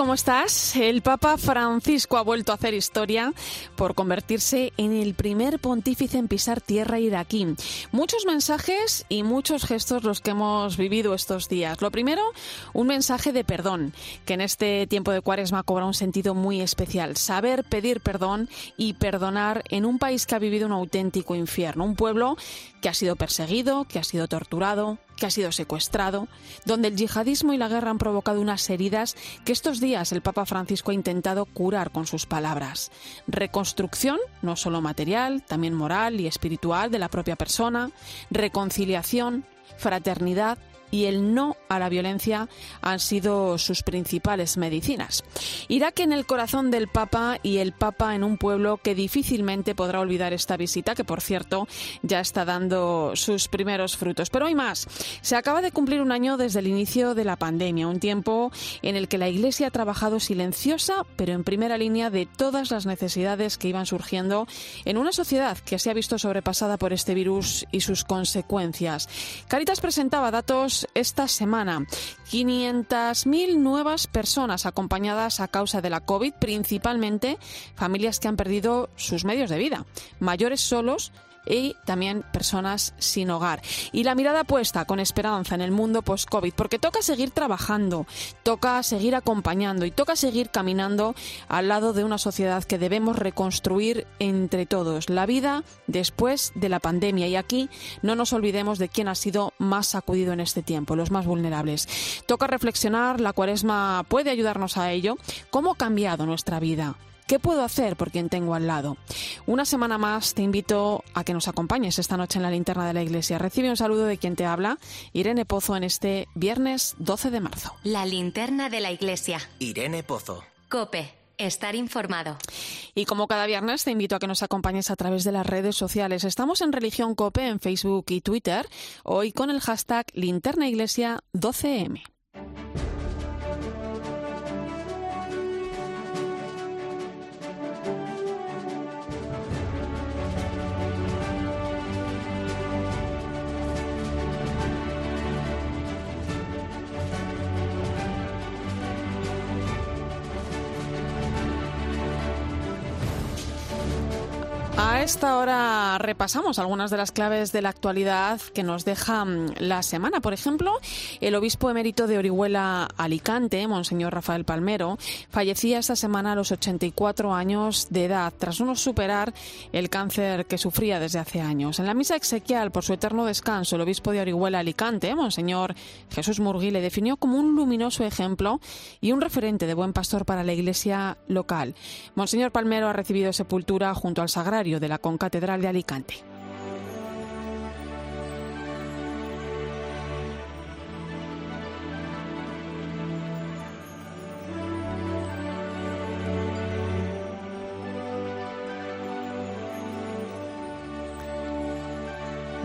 ¿Cómo estás? El Papa Francisco ha vuelto a hacer historia por convertirse en el primer pontífice en pisar tierra iraquí. Muchos mensajes y muchos gestos los que hemos vivido estos días. Lo primero, un mensaje de perdón, que en este tiempo de cuaresma cobra un sentido muy especial. Saber pedir perdón y perdonar en un país que ha vivido un auténtico infierno. Un pueblo que ha sido perseguido, que ha sido torturado, que ha sido secuestrado, donde el yihadismo y la guerra han provocado unas heridas que estos días el Papa Francisco ha intentado curar con sus palabras. Reconstrucción, no solo material, también moral y espiritual de la propia persona, reconciliación, fraternidad y el no a la violencia han sido sus principales medicinas. Irak en el corazón del Papa y el Papa en un pueblo que difícilmente podrá olvidar esta visita, que por cierto ya está dando sus primeros frutos. Pero hay más. Se acaba de cumplir un año desde el inicio de la pandemia, un tiempo en el que la Iglesia ha trabajado silenciosa, pero en primera línea de todas las necesidades que iban surgiendo en una sociedad que se ha visto sobrepasada por este virus y sus consecuencias. Caritas presentaba datos esta semana. 500.000 nuevas personas acompañadas a causa de la COVID, principalmente familias que han perdido sus medios de vida, mayores solos y también personas sin hogar. Y la mirada puesta con esperanza en el mundo post-COVID, porque toca seguir trabajando, toca seguir acompañando y toca seguir caminando al lado de una sociedad que debemos reconstruir entre todos, la vida después de la pandemia. Y aquí no nos olvidemos de quién ha sido más sacudido en este tiempo, los más vulnerables. Toca reflexionar, la cuaresma puede ayudarnos a ello, cómo ha cambiado nuestra vida ¿Qué puedo hacer por quien tengo al lado? Una semana más te invito a que nos acompañes esta noche en la linterna de la iglesia. Recibe un saludo de quien te habla, Irene Pozo, en este viernes 12 de marzo. La linterna de la iglesia. Irene Pozo. Cope. Estar informado. Y como cada viernes te invito a que nos acompañes a través de las redes sociales. Estamos en Religión Cope en Facebook y Twitter, hoy con el hashtag Linterna Iglesia 12M. A esta hora repasamos algunas de las claves de la actualidad que nos deja mm, la semana. Por ejemplo, el obispo emérito de Orihuela Alicante, Monseñor Rafael Palmero, fallecía esta semana a los 84 años de edad, tras no superar el cáncer que sufría desde hace años. En la misa exequial por su eterno descanso, el obispo de Orihuela Alicante, Monseñor Jesús Murgui, le definió como un luminoso ejemplo y un referente de buen pastor para la iglesia local. Monseñor Palmero ha recibido sepultura junto al sagrario de la Concatedral de Alicante.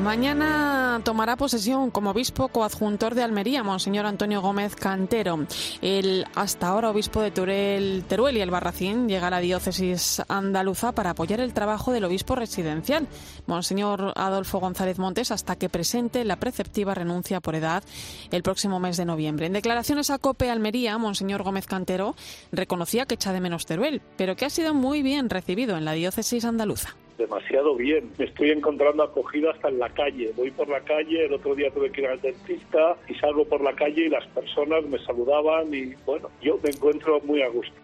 Mañana tomará posesión como obispo coadjuntor de Almería, Monseñor Antonio Gómez Cantero. El hasta ahora obispo de Teruel y el Barracín llega a la diócesis andaluza para apoyar el trabajo del obispo residencial, Monseñor Adolfo González Montes, hasta que presente la preceptiva renuncia por edad el próximo mes de noviembre. En declaraciones a COPE Almería, Monseñor Gómez Cantero reconocía que echa de menos Teruel, pero que ha sido muy bien recibido en la diócesis andaluza demasiado bien. Me estoy encontrando acogido hasta en la calle. Voy por la calle, el otro día tuve que ir al dentista y salgo por la calle y las personas me saludaban y bueno, yo me encuentro muy a gusto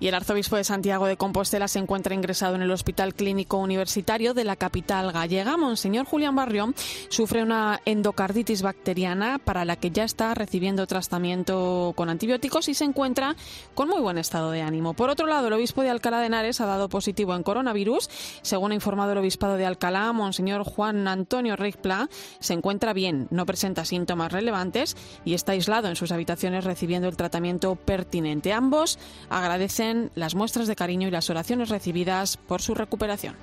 y el arzobispo de Santiago de Compostela se encuentra ingresado en el Hospital Clínico Universitario de la capital gallega. Monseñor Julián Barrio sufre una endocarditis bacteriana para la que ya está recibiendo tratamiento con antibióticos y se encuentra con muy buen estado de ánimo. Por otro lado, el obispo de Alcalá de Henares ha dado positivo en coronavirus. Según ha informado el obispado de Alcalá, Monseñor Juan Antonio Reigpla se encuentra bien, no presenta síntomas relevantes y está aislado en sus habitaciones recibiendo el tratamiento pertinente. Ambos agradecen las muestras de cariño y las oraciones recibidas por su recuperación.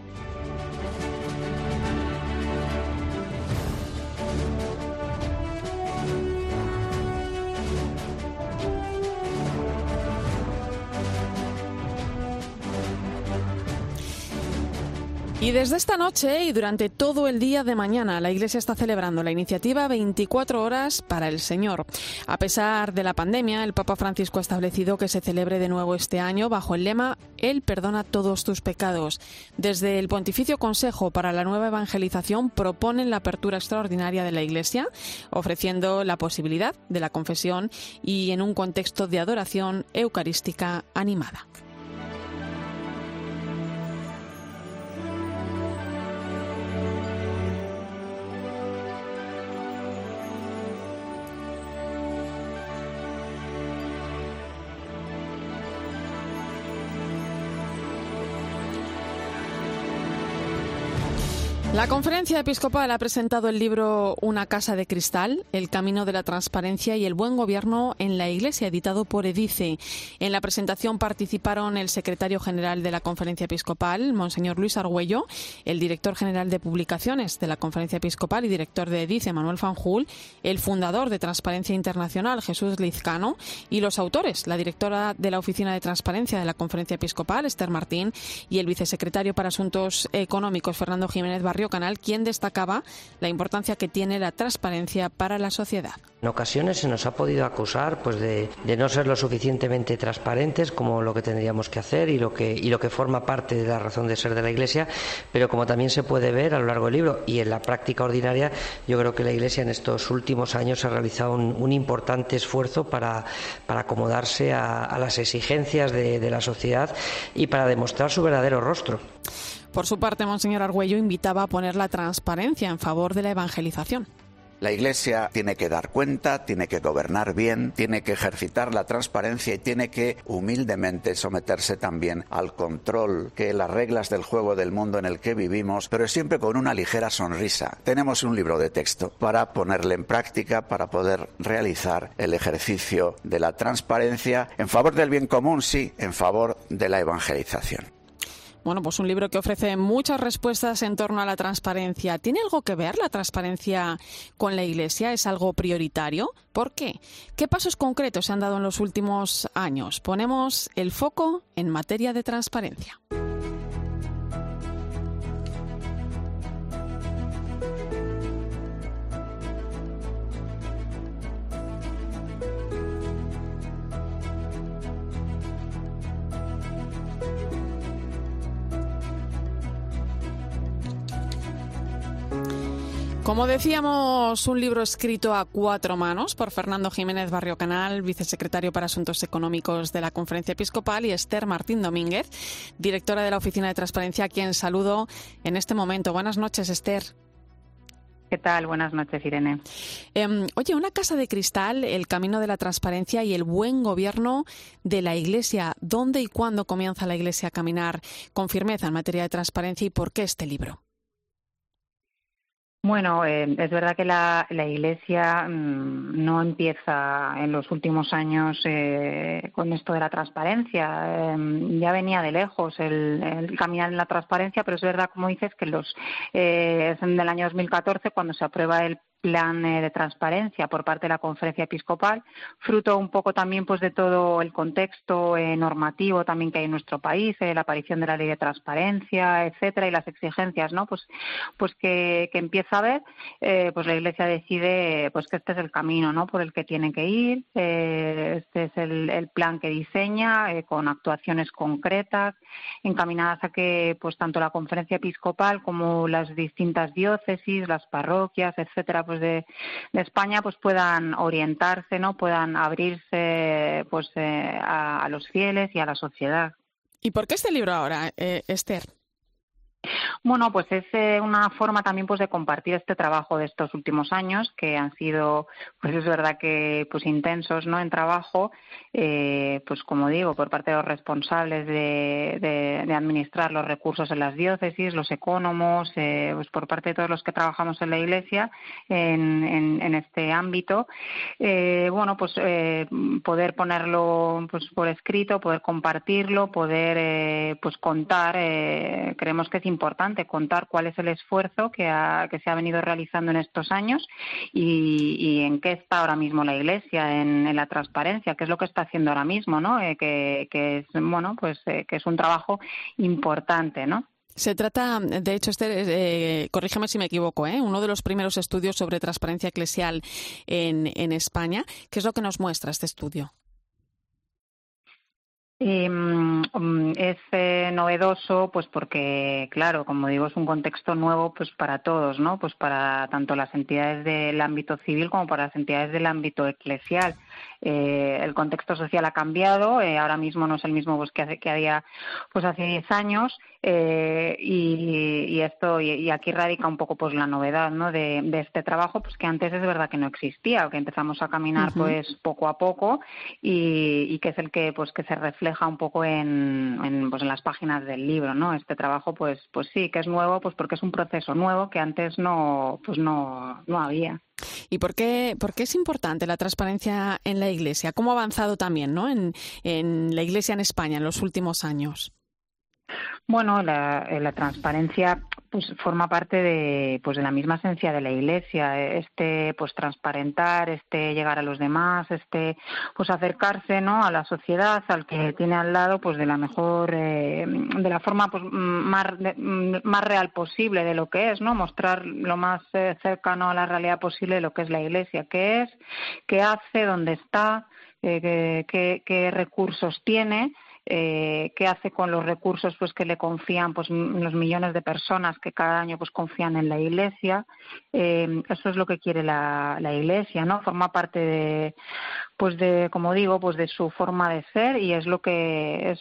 Y desde esta noche y durante todo el día de mañana, la Iglesia está celebrando la iniciativa 24 horas para el Señor. A pesar de la pandemia, el Papa Francisco ha establecido que se celebre de nuevo este año bajo el lema Él perdona todos tus pecados. Desde el Pontificio Consejo para la Nueva Evangelización proponen la apertura extraordinaria de la Iglesia, ofreciendo la posibilidad de la confesión y en un contexto de adoración eucarística animada. La conferencia episcopal ha presentado el libro Una casa de cristal, el camino de la transparencia y el buen gobierno en la Iglesia, editado por Edice. En la presentación participaron el secretario general de la conferencia episcopal, Monseñor Luis Argüello, el director general de publicaciones de la conferencia episcopal y director de Edice, Manuel Fanjul, el fundador de Transparencia Internacional, Jesús Lizcano, y los autores, la directora de la Oficina de Transparencia de la conferencia episcopal, Esther Martín, y el vicesecretario para Asuntos Económicos, Fernando Jiménez Barrio Canal, quien destacaba la importancia que tiene la transparencia para la sociedad. En ocasiones se nos ha podido acusar pues, de, no ser lo suficientemente transparentes como lo que tendríamos que hacer y lo que, y lo que forma parte de la razón de ser de la Iglesia, pero como también se puede ver a lo largo del libro y en la práctica ordinaria, yo creo que la Iglesia en estos últimos años ha realizado un, importante esfuerzo para, para acomodarse a, las exigencias de, de la sociedad y para demostrar su verdadero rostro. Por su parte, Monseñor Argüello invitaba a poner la transparencia en favor de la evangelización. La Iglesia tiene que dar cuenta, tiene que gobernar bien, tiene que ejercitar la transparencia y tiene que humildemente someterse también al control que las reglas del juego del mundo en el que vivimos, pero siempre con una ligera sonrisa. Tenemos un libro de texto para ponerle en práctica, para poder realizar el ejercicio de la transparencia en favor del bien común, sí, en favor de la evangelización. Bueno, pues un libro que ofrece muchas respuestas en torno a la transparencia. ¿Tiene algo que ver la transparencia con la Iglesia? ¿Es algo prioritario? ¿Por qué? ¿Qué pasos concretos se han dado en los últimos años? Ponemos el foco en materia de transparencia. Como decíamos, un libro escrito a cuatro manos por Fernando Jiménez Barrio Canal, vicesecretario para Asuntos Económicos de la Conferencia Episcopal, y Esther Martín Domínguez, directora de la Oficina de Transparencia, a quien saludo en este momento. Buenas noches, Esther. ¿Qué tal? Buenas noches, Irene. Em, oye, una casa de cristal, el camino de la transparencia y el buen gobierno de la Iglesia. ¿Dónde y cuándo comienza la Iglesia a caminar con firmeza en materia de transparencia y por qué este libro? Bueno, eh, es verdad que la, Iglesia mm, no empieza en los últimos años eh, con esto de la transparencia. Em, ya venía de lejos el, caminar en la transparencia, pero es verdad, como dices, que los eh, es en el año 2014 cuando se aprueba el plan eh, de transparencia por parte de la conferencia episcopal, fruto un poco también pues de todo el contexto eh, normativo también que hay en nuestro país, eh, la aparición de la ley de transparencia, etcétera, y las exigencias, ¿no? Pues, pues que, que empieza a ver, pues la Iglesia decide pues que este es el camino, ¿no? Por el que tiene que ir, este es el, el, plan que diseña con actuaciones concretas encaminadas a que pues tanto la conferencia episcopal como las distintas diócesis, las parroquias, etcétera, pues de, España pues puedan orientarse, ¿no? Puedan abrirse pues eh, a, los fieles y a la sociedad. ¿Y por qué este libro ahora, eh, Esther? Bueno, pues es eh, una forma también pues de compartir este trabajo de estos últimos años que han sido, pues es verdad que pues intensos, ¿no? En trabajo, eh, pues como digo, por parte de los responsables de, de, administrar los recursos en las diócesis, los ecónomos, eh, pues por parte de todos los que trabajamos en la Iglesia en, en, este ámbito. bueno, pues poder ponerlo pues por escrito, poder compartirlo, poder pues contar. creemos que es importante contar cuál es el esfuerzo que, se ha venido realizando en estos años y, en qué está ahora mismo la Iglesia en, la transparencia, qué es lo que está haciendo ahora mismo, ¿no? Eh, que, es bueno, pues eh, que es un trabajo importante, ¿no? Se trata, de hecho, este, eh, corrígeme si me equivoco, ¿eh? uno de los primeros estudios sobre transparencia eclesial en, en España. ¿Qué es lo que nos muestra este estudio? Mm, mm, es eh, novedoso, pues porque, claro, como digo, es un contexto nuevo, pues para todos, ¿no? Pues para tanto las entidades del ámbito civil como para las entidades del ámbito eclesial. Eh, el contexto social ha cambiado, eh, ahora mismo no es el mismo pues, que, hace, que había pues hace 10 años eh, y, esto y, aquí radica un poco pues la novedad ¿no? de, este trabajo pues que antes es verdad que no existía que empezamos a caminar pues poco a poco y, que es el que pues que se refleja un poco en, en, pues en las páginas del libro no este trabajo pues pues sí que es nuevo pues porque es un proceso nuevo que antes no pues no no había ¿Y por qué, por qué es importante la transparencia en la Iglesia? ¿Cómo ha avanzado también ¿no? en, en la Iglesia en España en los últimos años? Bueno, la, la, transparencia pues forma parte de pues de la misma esencia de la Iglesia, este pues transparentar, este llegar a los demás, este pues acercarse, ¿no? a la sociedad, al que tiene al lado pues de la mejor eh, de la forma pues más más real posible de lo que es, ¿no? Mostrar lo más eh, cercano a la realidad posible de lo que es la Iglesia, qué es, qué hace, dónde está, eh, qué, qué recursos tiene eh, qué hace con los recursos pues que le confían pues los millones de personas que cada año pues confían en la iglesia eh, eso es lo que quiere la, la iglesia no forma parte de pues de como digo pues de su forma de ser y es lo que es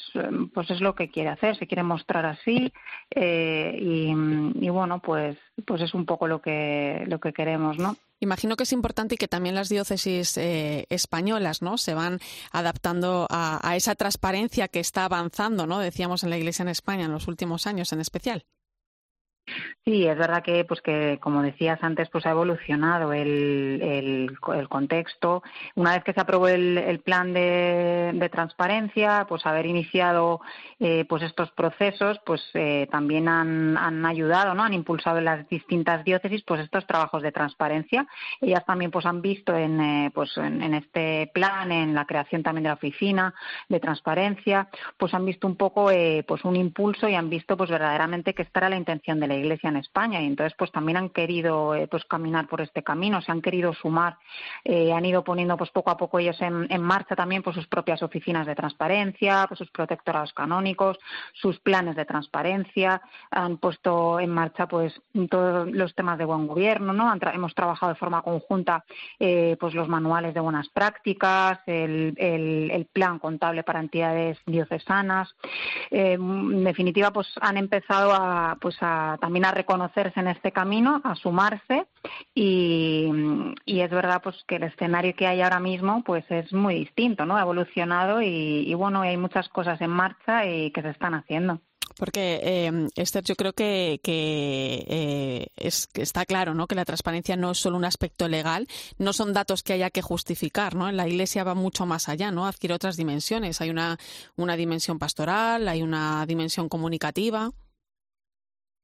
pues es lo que quiere hacer se quiere mostrar así eh, y, y bueno pues pues es un poco lo que lo que queremos no Imagino que es importante y que también las diócesis eh, españolas ¿no? se van adaptando a, a, esa transparencia que está avanzando, ¿no? decíamos en la Iglesia en España en los últimos años en especial. Sí, es verdad que, pues que como decías antes, pues ha evolucionado el, el, contexto. Una vez que se aprobó el, plan de, transparencia, pues haber iniciado eh, pues estos procesos, pues eh, también han, han ayudado, ¿no? Han impulsado en las distintas diócesis, pues estos trabajos de transparencia. Ellas también, pues han visto en, eh, pues en, en este plan, en la creación también de la oficina de transparencia, pues han visto un poco, pues un impulso y han visto, pues verdaderamente que esta era la intención de la Iglesia en España y entonces pues también han querido eh, pues caminar por este camino, se han querido sumar, eh, han ido poniendo pues poco a poco ellos en, marcha también pues sus propias oficinas de transparencia, pues sus protectorados canónicos, sus planes de transparencia, han puesto en marcha pues todos los temas de buen gobierno, ¿no? hemos trabajado de forma conjunta eh, pues los manuales de buenas prácticas, el, el, plan contable para entidades diocesanas, en definitiva pues han empezado a pues a también a reconocerse en este camino, a sumarse y, es verdad pues que el escenario que hay ahora mismo pues es muy distinto, ¿no? Ha evolucionado y, bueno, hay muchas cosas en marcha y que se están haciendo. Porque, eh, Esther, yo creo que, eh, es, está claro ¿no? que la transparencia no es solo un aspecto legal, no son datos que haya que justificar. ¿no? La Iglesia va mucho más allá, ¿no? adquiere otras dimensiones. Hay una, una dimensión pastoral, hay una dimensión comunicativa.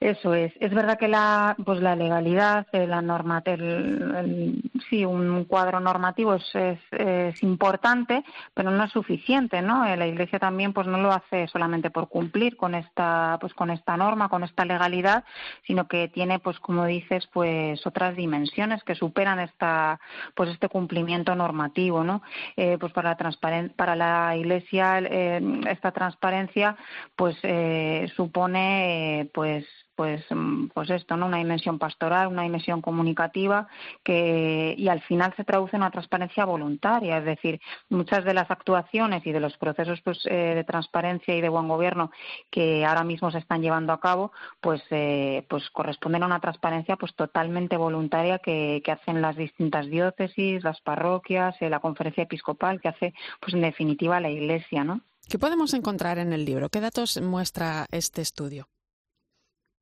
Eso es. Es verdad que la, pues la legalidad, eh, la norma, el, sí, un cuadro normativo es, es, importante, pero no es suficiente, ¿no? Eh, la Iglesia también, pues no lo hace solamente por cumplir con esta, pues con esta norma, con esta legalidad, sino que tiene, pues como dices, pues otras dimensiones que superan esta, pues este cumplimiento normativo, ¿no? Eh, pues para la para la Iglesia esta transparencia, pues supone, pues pues, mm, pues esto, ¿no? Una dimensión pastoral, una dimensión comunicativa que, y al final se traduce en una transparencia voluntaria. Es decir, muchas de las actuaciones y de los procesos pues, eh, de transparencia y de buen gobierno que ahora mismo se están llevando a cabo, pues, eh, pues corresponden a una transparencia pues totalmente voluntaria que, que hacen las distintas diócesis, las parroquias, eh, la conferencia episcopal, que hace, pues en definitiva, la Iglesia, ¿no? ¿Qué podemos encontrar en el libro? ¿Qué datos muestra este estudio?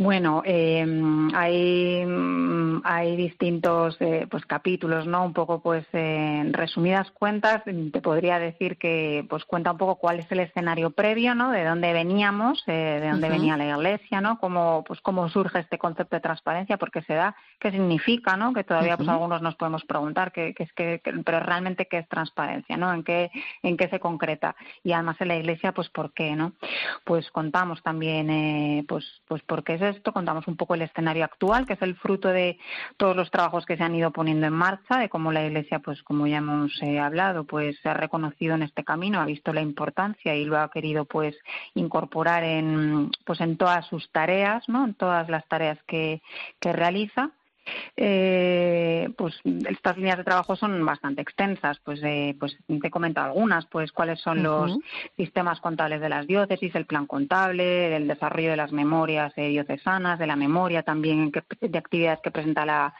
Bueno, eh, hay, hay distintos eh, pues capítulos, ¿no? Un poco, pues, en resumidas cuentas, te podría decir que, pues, cuenta un poco cuál es el escenario previo, ¿no? De dónde veníamos, eh, de dónde venía la Iglesia, ¿no? Cómo, pues, cómo surge este concepto de transparencia, porque se da, qué significa, ¿no? Que todavía, pues, algunos nos podemos preguntar, qué, es que, pero realmente qué es transparencia, ¿no? En qué, en qué se concreta y además en la Iglesia, pues, por qué, ¿no? Pues contamos también, eh, pues, pues, por qué es esto, contamos un poco el escenario actual, que es el fruto de todos los trabajos que se han ido poniendo en marcha, de cómo la Iglesia, pues como ya hemos eh, hablado, pues se ha reconocido en este camino, ha visto la importancia y lo ha querido pues incorporar en pues en todas sus tareas, ¿no? En todas las tareas que, que realiza eh, pues estas líneas de trabajo son bastante extensas. Pues, eh, pues te he comentado algunas, pues cuáles son los sistemas contables de las diócesis, el plan contable, el desarrollo de las memorias eh, diocesanas, de la memoria también de actividades que presenta la,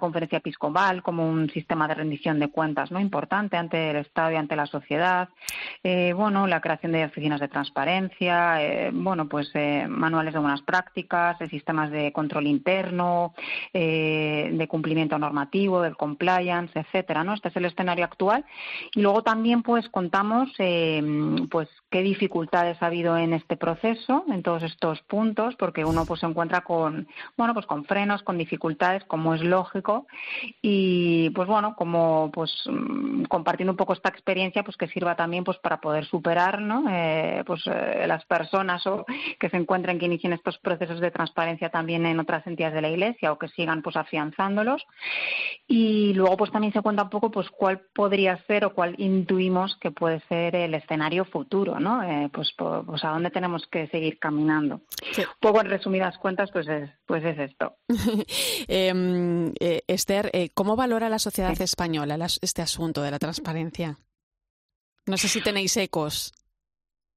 conferencia episcopal como un sistema de rendición de cuentas no importante ante el Estado y ante la sociedad. Eh, bueno, la creación de oficinas de transparencia, eh, bueno, pues manuales de buenas prácticas, sistemas de control interno. Eh, de, cumplimiento normativo, del compliance, etcétera, ¿no? Este es el escenario actual. Y luego también, pues, contamos, eh, pues, qué dificultades ha habido en este proceso, en todos estos puntos, porque uno, pues, se encuentra con, bueno, pues, con frenos, con dificultades, como es lógico, y, pues, bueno, como, pues, mm, compartiendo un poco esta experiencia, pues, que sirva también, pues, para poder superar, ¿no? Eh, pues, eh, las personas o que se encuentren, que inicien estos procesos de transparencia también en otras entidades de la Iglesia o que sigan, pues, afianzándolos. Y luego pues también se cuenta un poco pues cuál podría ser o cuál intuimos que puede ser el escenario futuro, ¿no? Eh, pues, pues, a dónde tenemos que seguir caminando. Un poco en resumidas cuentas pues es, pues es esto. Em, eh, Esther, eh, ¿cómo valora la sociedad española este asunto de la transparencia? No sé si tenéis ecos.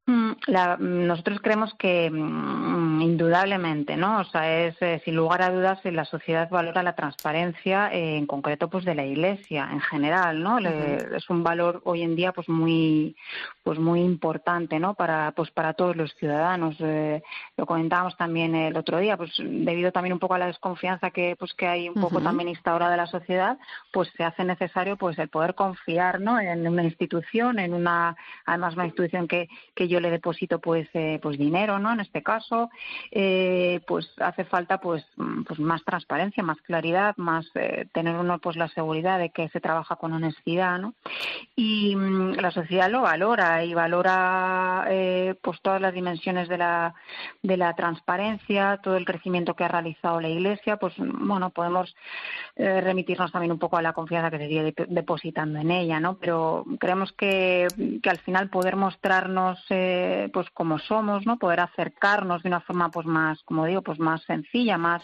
Mm, la, nosotros creemos que mm, indudablemente, ¿no? O sea, es eh, sin lugar a dudas la sociedad valora la transparencia, eh, en concreto, pues de la Iglesia en general, ¿no? es un valor hoy en día, pues muy, pues muy importante, ¿no? Para, pues para todos los ciudadanos. Eh, lo comentábamos también el otro día, pues debido también un poco a la desconfianza que, pues que hay un poco también instaurada de la sociedad, pues se hace necesario, pues el poder confiar, ¿no? En una institución, en una, además una institución que, que yo le deposito pues eh, pues dinero no en este caso eh, pues hace falta pues mm, pues más transparencia más claridad más eh, tener uno pues la seguridad de que se trabaja con honestidad no y mm, la sociedad lo valora y valora pues todas las dimensiones de la de la transparencia todo el crecimiento que ha realizado la iglesia pues bueno podemos remitirnos también un poco a la confianza que se sigue depositando en ella no pero creemos que, que al final poder mostrarnos pues como somos, ¿no? Poder acercarnos de una forma pues más, como digo, pues más sencilla, más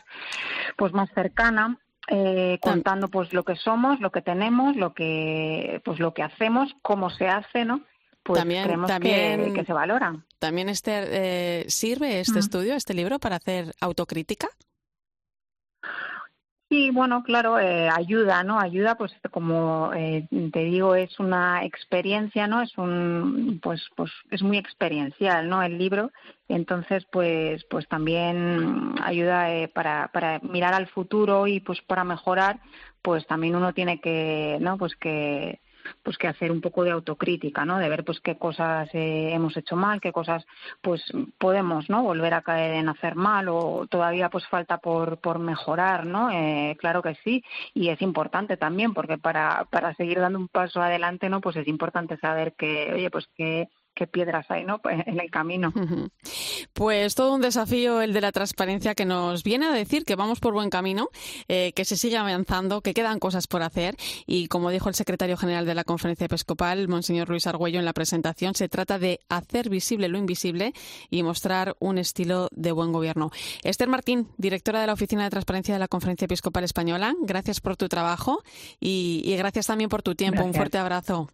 pues más cercana. Eh, contando pues lo que somos, lo que tenemos, lo que pues lo que hacemos, cómo se hace, ¿no? Pues también, creemos que, se valora. También este eh, sirve este estudio, este libro, para hacer autocrítica. Sí, bueno, claro, eh, ayuda, ¿no? Ayuda, pues como eh, te digo, es una experiencia, ¿no? Es un, pues, pues es muy experiencial, ¿no? El libro, entonces, pues, pues también ayuda eh, para, para mirar al futuro y, pues, para mejorar, pues también uno tiene que, ¿no? Pues que pues que hacer un poco de autocrítica, ¿no? De ver pues qué cosas eh, hemos hecho mal, qué cosas pues podemos, ¿no? Volver a caer en hacer mal o todavía pues falta por, por mejorar, ¿no? Eh, claro que sí y es importante también porque para, para seguir dando un paso adelante, ¿no? Pues es importante saber que, oye, pues que qué piedras hay ¿no? en el camino. Pues todo un desafío el de la transparencia que nos viene a decir que vamos por buen camino, eh, que se sigue avanzando, que quedan cosas por hacer y como dijo el secretario general de la Conferencia Episcopal, Monseñor Luis Argüello, en la presentación, se trata de hacer visible lo invisible y mostrar un estilo de buen gobierno. Esther Martín, directora de la Oficina de Transparencia de la Conferencia Episcopal Española, gracias por tu trabajo y, gracias también por tu tiempo. Un fuerte abrazo.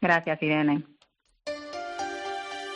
Gracias, Irene.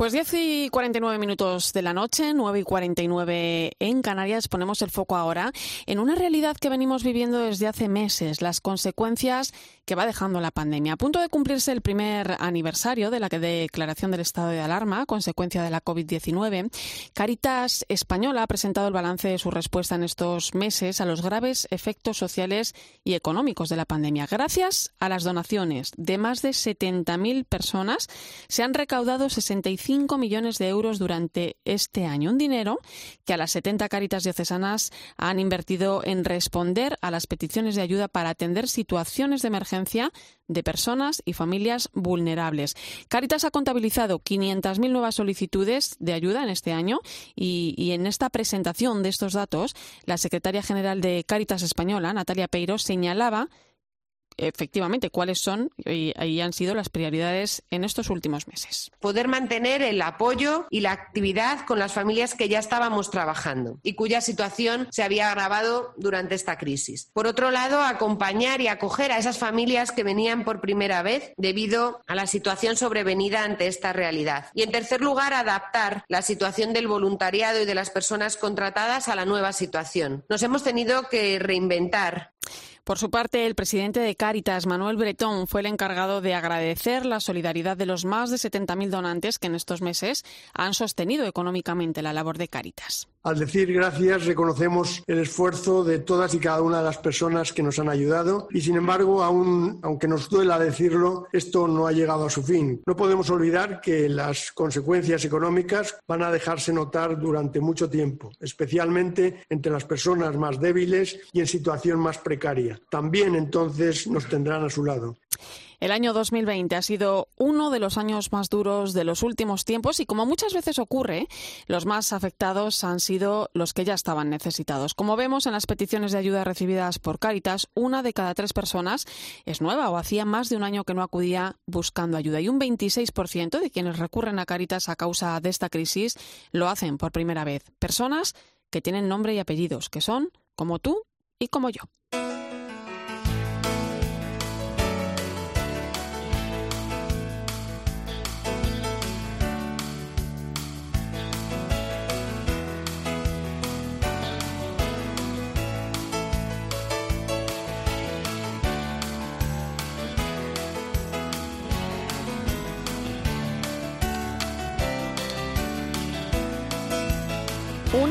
Pues 10 y 49 minutos de la noche, 9 y 49 en Canarias. Ponemos el foco ahora en una realidad que venimos viviendo desde hace meses, las consecuencias que va dejando la pandemia. A punto de cumplirse el primer aniversario de la declaración del estado de alarma, consecuencia de la COVID-19, Caritas Española ha presentado el balance de su respuesta en estos meses a los graves efectos sociales y económicos de la pandemia. Gracias a las donaciones de más de 70.000 personas, se han recaudado 65 5 millones de euros durante este año. Un dinero que a las 70 caritas diocesanas han invertido en responder a las peticiones de ayuda para atender situaciones de emergencia de personas y familias vulnerables. Caritas ha contabilizado 500.000 nuevas solicitudes de ayuda en este año y, y, en esta presentación de estos datos, la secretaria general de Caritas Española, Natalia Peiro, señalaba efectivamente cuáles son y, han sido las prioridades en estos últimos meses. Poder mantener el apoyo y la actividad con las familias que ya estábamos trabajando y cuya situación se había agravado durante esta crisis. Por otro lado, acompañar y acoger a esas familias que venían por primera vez debido a la situación sobrevenida ante esta realidad. Y en tercer lugar, adaptar la situación del voluntariado y de las personas contratadas a la nueva situación. Nos hemos tenido que reinventar por su parte, el presidente de Cáritas, Manuel Bretón, fue el encargado de agradecer la solidaridad de los más de 70.000 donantes que en estos meses han sostenido económicamente la labor de Cáritas. Al decir gracias reconocemos el esfuerzo de todas y cada una de las personas que nos han ayudado y sin embargo, aún, aunque nos duela decirlo, esto no ha llegado a su fin. No podemos olvidar que las consecuencias económicas van a dejarse notar durante mucho tiempo, especialmente entre las personas más débiles y en situación más precaria. También entonces nos tendrán a su lado. El año 2020 ha sido uno de los años más duros de los últimos tiempos y como muchas veces ocurre, los más afectados han sido los que ya estaban necesitados. Como vemos en las peticiones de ayuda recibidas por Cáritas, una de cada tres personas es nueva o hacía más de un año que no acudía buscando ayuda y un 26% de quienes recurren a Cáritas a causa de esta crisis lo hacen por primera vez. Personas que tienen nombre y apellidos, que son como tú y como yo.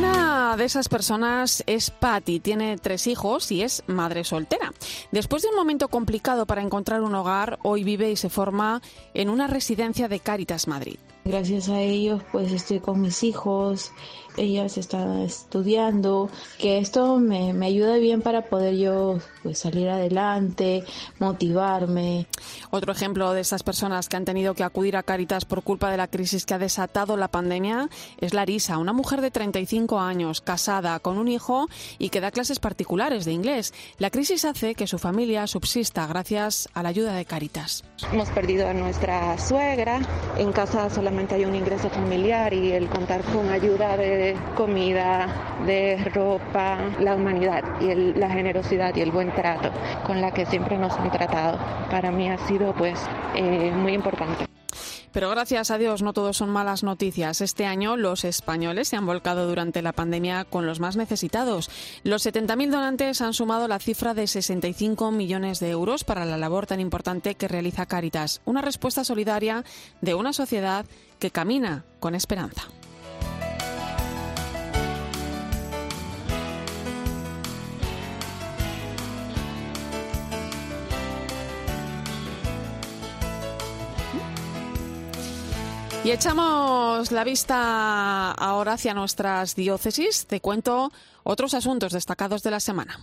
Una de esas personas es Patty, tiene tres hijos y es madre soltera. Después de un momento complicado para encontrar un hogar, hoy vive y se forma en una residencia de Cáritas Madrid. Gracias a ellos pues estoy con mis hijos, ellas están estudiando, que esto me, me ayuda bien para poder yo pues, salir adelante, motivarme. Otro ejemplo de esas personas que han tenido que acudir a Caritas por culpa de la crisis que ha desatado la pandemia es Larisa, una mujer de 35 años, casada, con un hijo y que da clases particulares de inglés. La crisis hace que su familia subsista gracias a la ayuda de Caritas. Hemos perdido a nuestra suegra, en casa solamente hay un ingreso familiar y el contar con ayuda de comida, de ropa, la humanidad y la generosidad y el buen trato con la que siempre nos han tratado. Para mí ha sido pues eh, muy importante. Pero gracias a Dios no todos son malas noticias. Este año los españoles se han volcado durante la pandemia con los más necesitados. Los 70.000 donantes han sumado la cifra de 65 millones de euros para la labor tan importante que realiza Caritas. Una respuesta solidaria de una sociedad que camina con esperanza. Y echamos la vista ahora hacia nuestras diócesis. Te cuento otros asuntos destacados de la semana.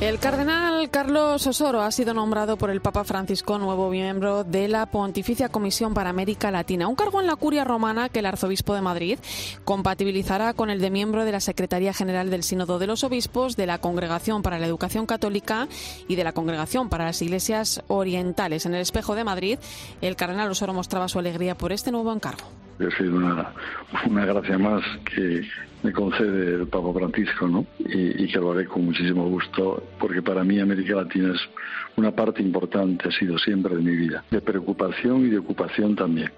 El cardenal Carlos Osoro ha sido nombrado por el Papa Francisco nuevo miembro de la Pontificia Comisión para América Latina, un cargo en la curia romana que el arzobispo de Madrid compatibilizará con el de miembro de la Secretaría General del Sínodo de los Obispos, de la Congregación para la Educación Católica y de la Congregación para las Iglesias Orientales. En el espejo de Madrid, el cardenal Osoro mostraba su alegría por este nuevo encargo. Sido una, una gracia más que me concede el Papa Francisco, ¿no? Y, y, que lo haré con muchísimo gusto, porque para mí América Latina es una parte importante, ha sido siempre de mi vida, de preocupación y de ocupación también.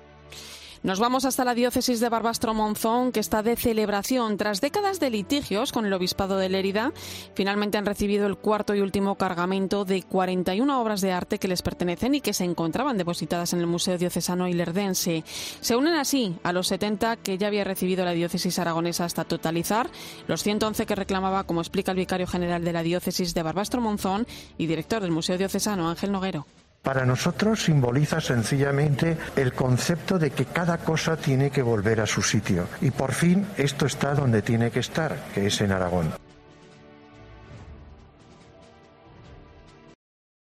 Nos vamos hasta la diócesis de Barbastro Monzón, que está de celebración. Tras décadas de litigios con el obispado de Lérida, finalmente han recibido el cuarto y último cargamento de 41 obras de arte que les pertenecen y que se encontraban depositadas en el Museo Diocesano Ilerdense. Se unen así a los 70 que ya había recibido la diócesis aragonesa hasta totalizar los 111 que reclamaba, como explica el vicario general de la diócesis de Barbastro Monzón y director del Museo Diocesano, Ángel Noguero. Para nosotros simboliza sencillamente el concepto de que cada cosa tiene que volver a su sitio. Y por fin esto está donde tiene que estar, que es en Aragón.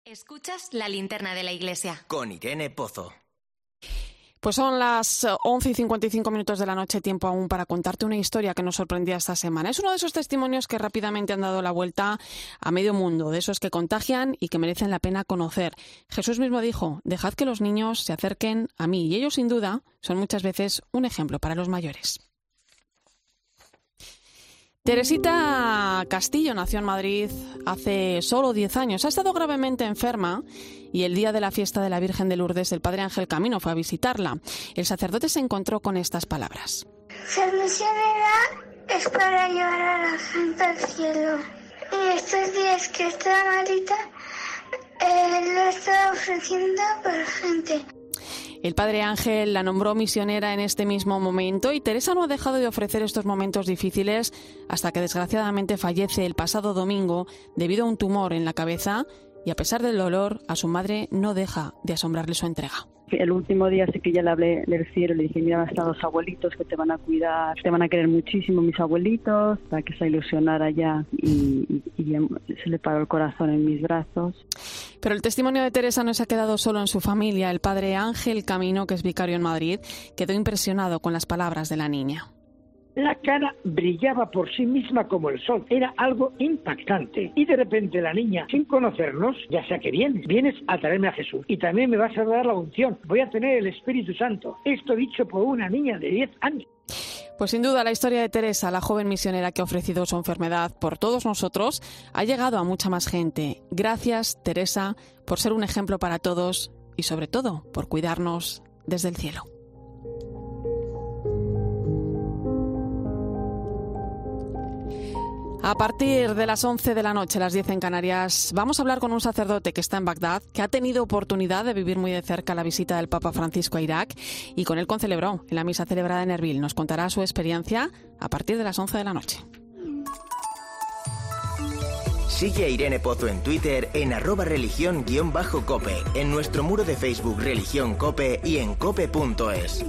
Escuchas la linterna de la iglesia. Con Irene Pozo. Pues son las 11 y 55 minutos de la noche, tiempo aún para contarte una historia que nos sorprendía esta semana. Es uno de esos testimonios que rápidamente han dado la vuelta a medio mundo, de esos que contagian y que merecen la pena conocer. Jesús mismo dijo, dejad que los niños se acerquen a mí y ellos sin duda son muchas veces un ejemplo para los mayores. Teresita Castillo nació en Madrid hace solo 10 años. Ha estado gravemente enferma y el día de la fiesta de la Virgen de Lourdes el Padre Ángel Camino fue a visitarla. El sacerdote se encontró con estas palabras. Ser misionera es para llevar a la gente al cielo. Y estos días que está malita, eh, lo está ofreciendo por gente. El padre Ángel la nombró misionera en este mismo momento y Teresa no ha dejado de ofrecer estos momentos difíciles hasta que desgraciadamente fallece el pasado domingo debido a un tumor en la cabeza y a pesar del dolor a su madre no deja de asombrarle su entrega. El último día sí que ya le hablé del cielo, le dije, mira, están los abuelitos que te van a cuidar, te van a querer muchísimo mis abuelitos, para que se ilusionara ya y, y, y se le paró el corazón en mis brazos. Pero el testimonio de Teresa no se ha quedado solo en su familia. El padre Ángel Camino, que es vicario en Madrid, quedó impresionado con las palabras de la niña. La cara brillaba por sí misma como el sol. Era algo impactante. Y de repente la niña, sin conocernos, ya sea que vienes, vienes a traerme a Jesús. Y también me vas a dar la unción. Voy a tener el Espíritu Santo. Esto dicho por una niña de 10 años. Pues sin duda la historia de Teresa, la joven misionera que ha ofrecido su enfermedad por todos nosotros, ha llegado a mucha más gente. Gracias, Teresa, por ser un ejemplo para todos y sobre todo por cuidarnos desde el cielo. A partir de las 11 de la noche, las 10 en Canarias, vamos a hablar con un sacerdote que está en Bagdad, que ha tenido oportunidad de vivir muy de cerca la visita del Papa Francisco a Irak y con él concelebró en la misa celebrada en Erbil. Nos contará su experiencia a partir de las 11 de la noche. Sigue a Irene Pozo en Twitter en arroba religión-cope, en nuestro muro de Facebook Religión Cope y en cope.es.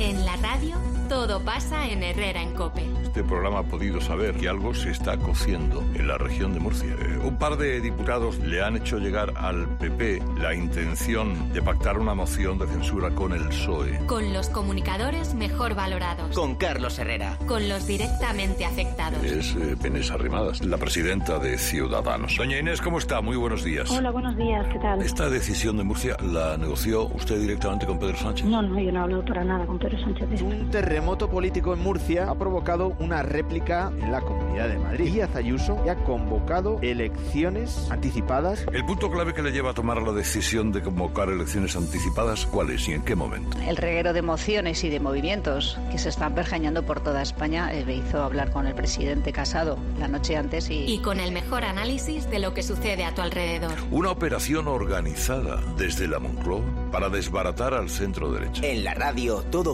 En la radio, todo pasa en Herrera en Cope. Este programa ha podido saber que algo se está cociendo en la región de Murcia. Eh, un par de diputados le han hecho llegar al PP la intención de pactar una moción de censura con el PSOE. Con los comunicadores mejor valorados. Con Carlos Herrera. Con los directamente afectados. Es eh, Penes Arrimadas, la presidenta de Ciudadanos. Doña Inés, ¿cómo está? Muy buenos días. Hola, buenos días, ¿qué tal? ¿Esta decisión de Murcia la negoció usted directamente con Pedro Sánchez? No, no, yo no hablo para nada con Pedro Sánchez. Un terremoto político en Murcia ha provocado una réplica en la Comunidad de Madrid. Díaz Ayuso ha convocado elecciones anticipadas. El punto clave que le lleva a tomar la decisión de convocar elecciones anticipadas, ¿cuál es y en qué momento? El reguero de emociones y de movimientos que se están pergeñando por toda España eh, me hizo hablar con el presidente Casado la noche antes y... Y con el mejor análisis de lo que sucede a tu alrededor. Una operación organizada desde la Moncloa para desbaratar al centro derecha. En la radio todo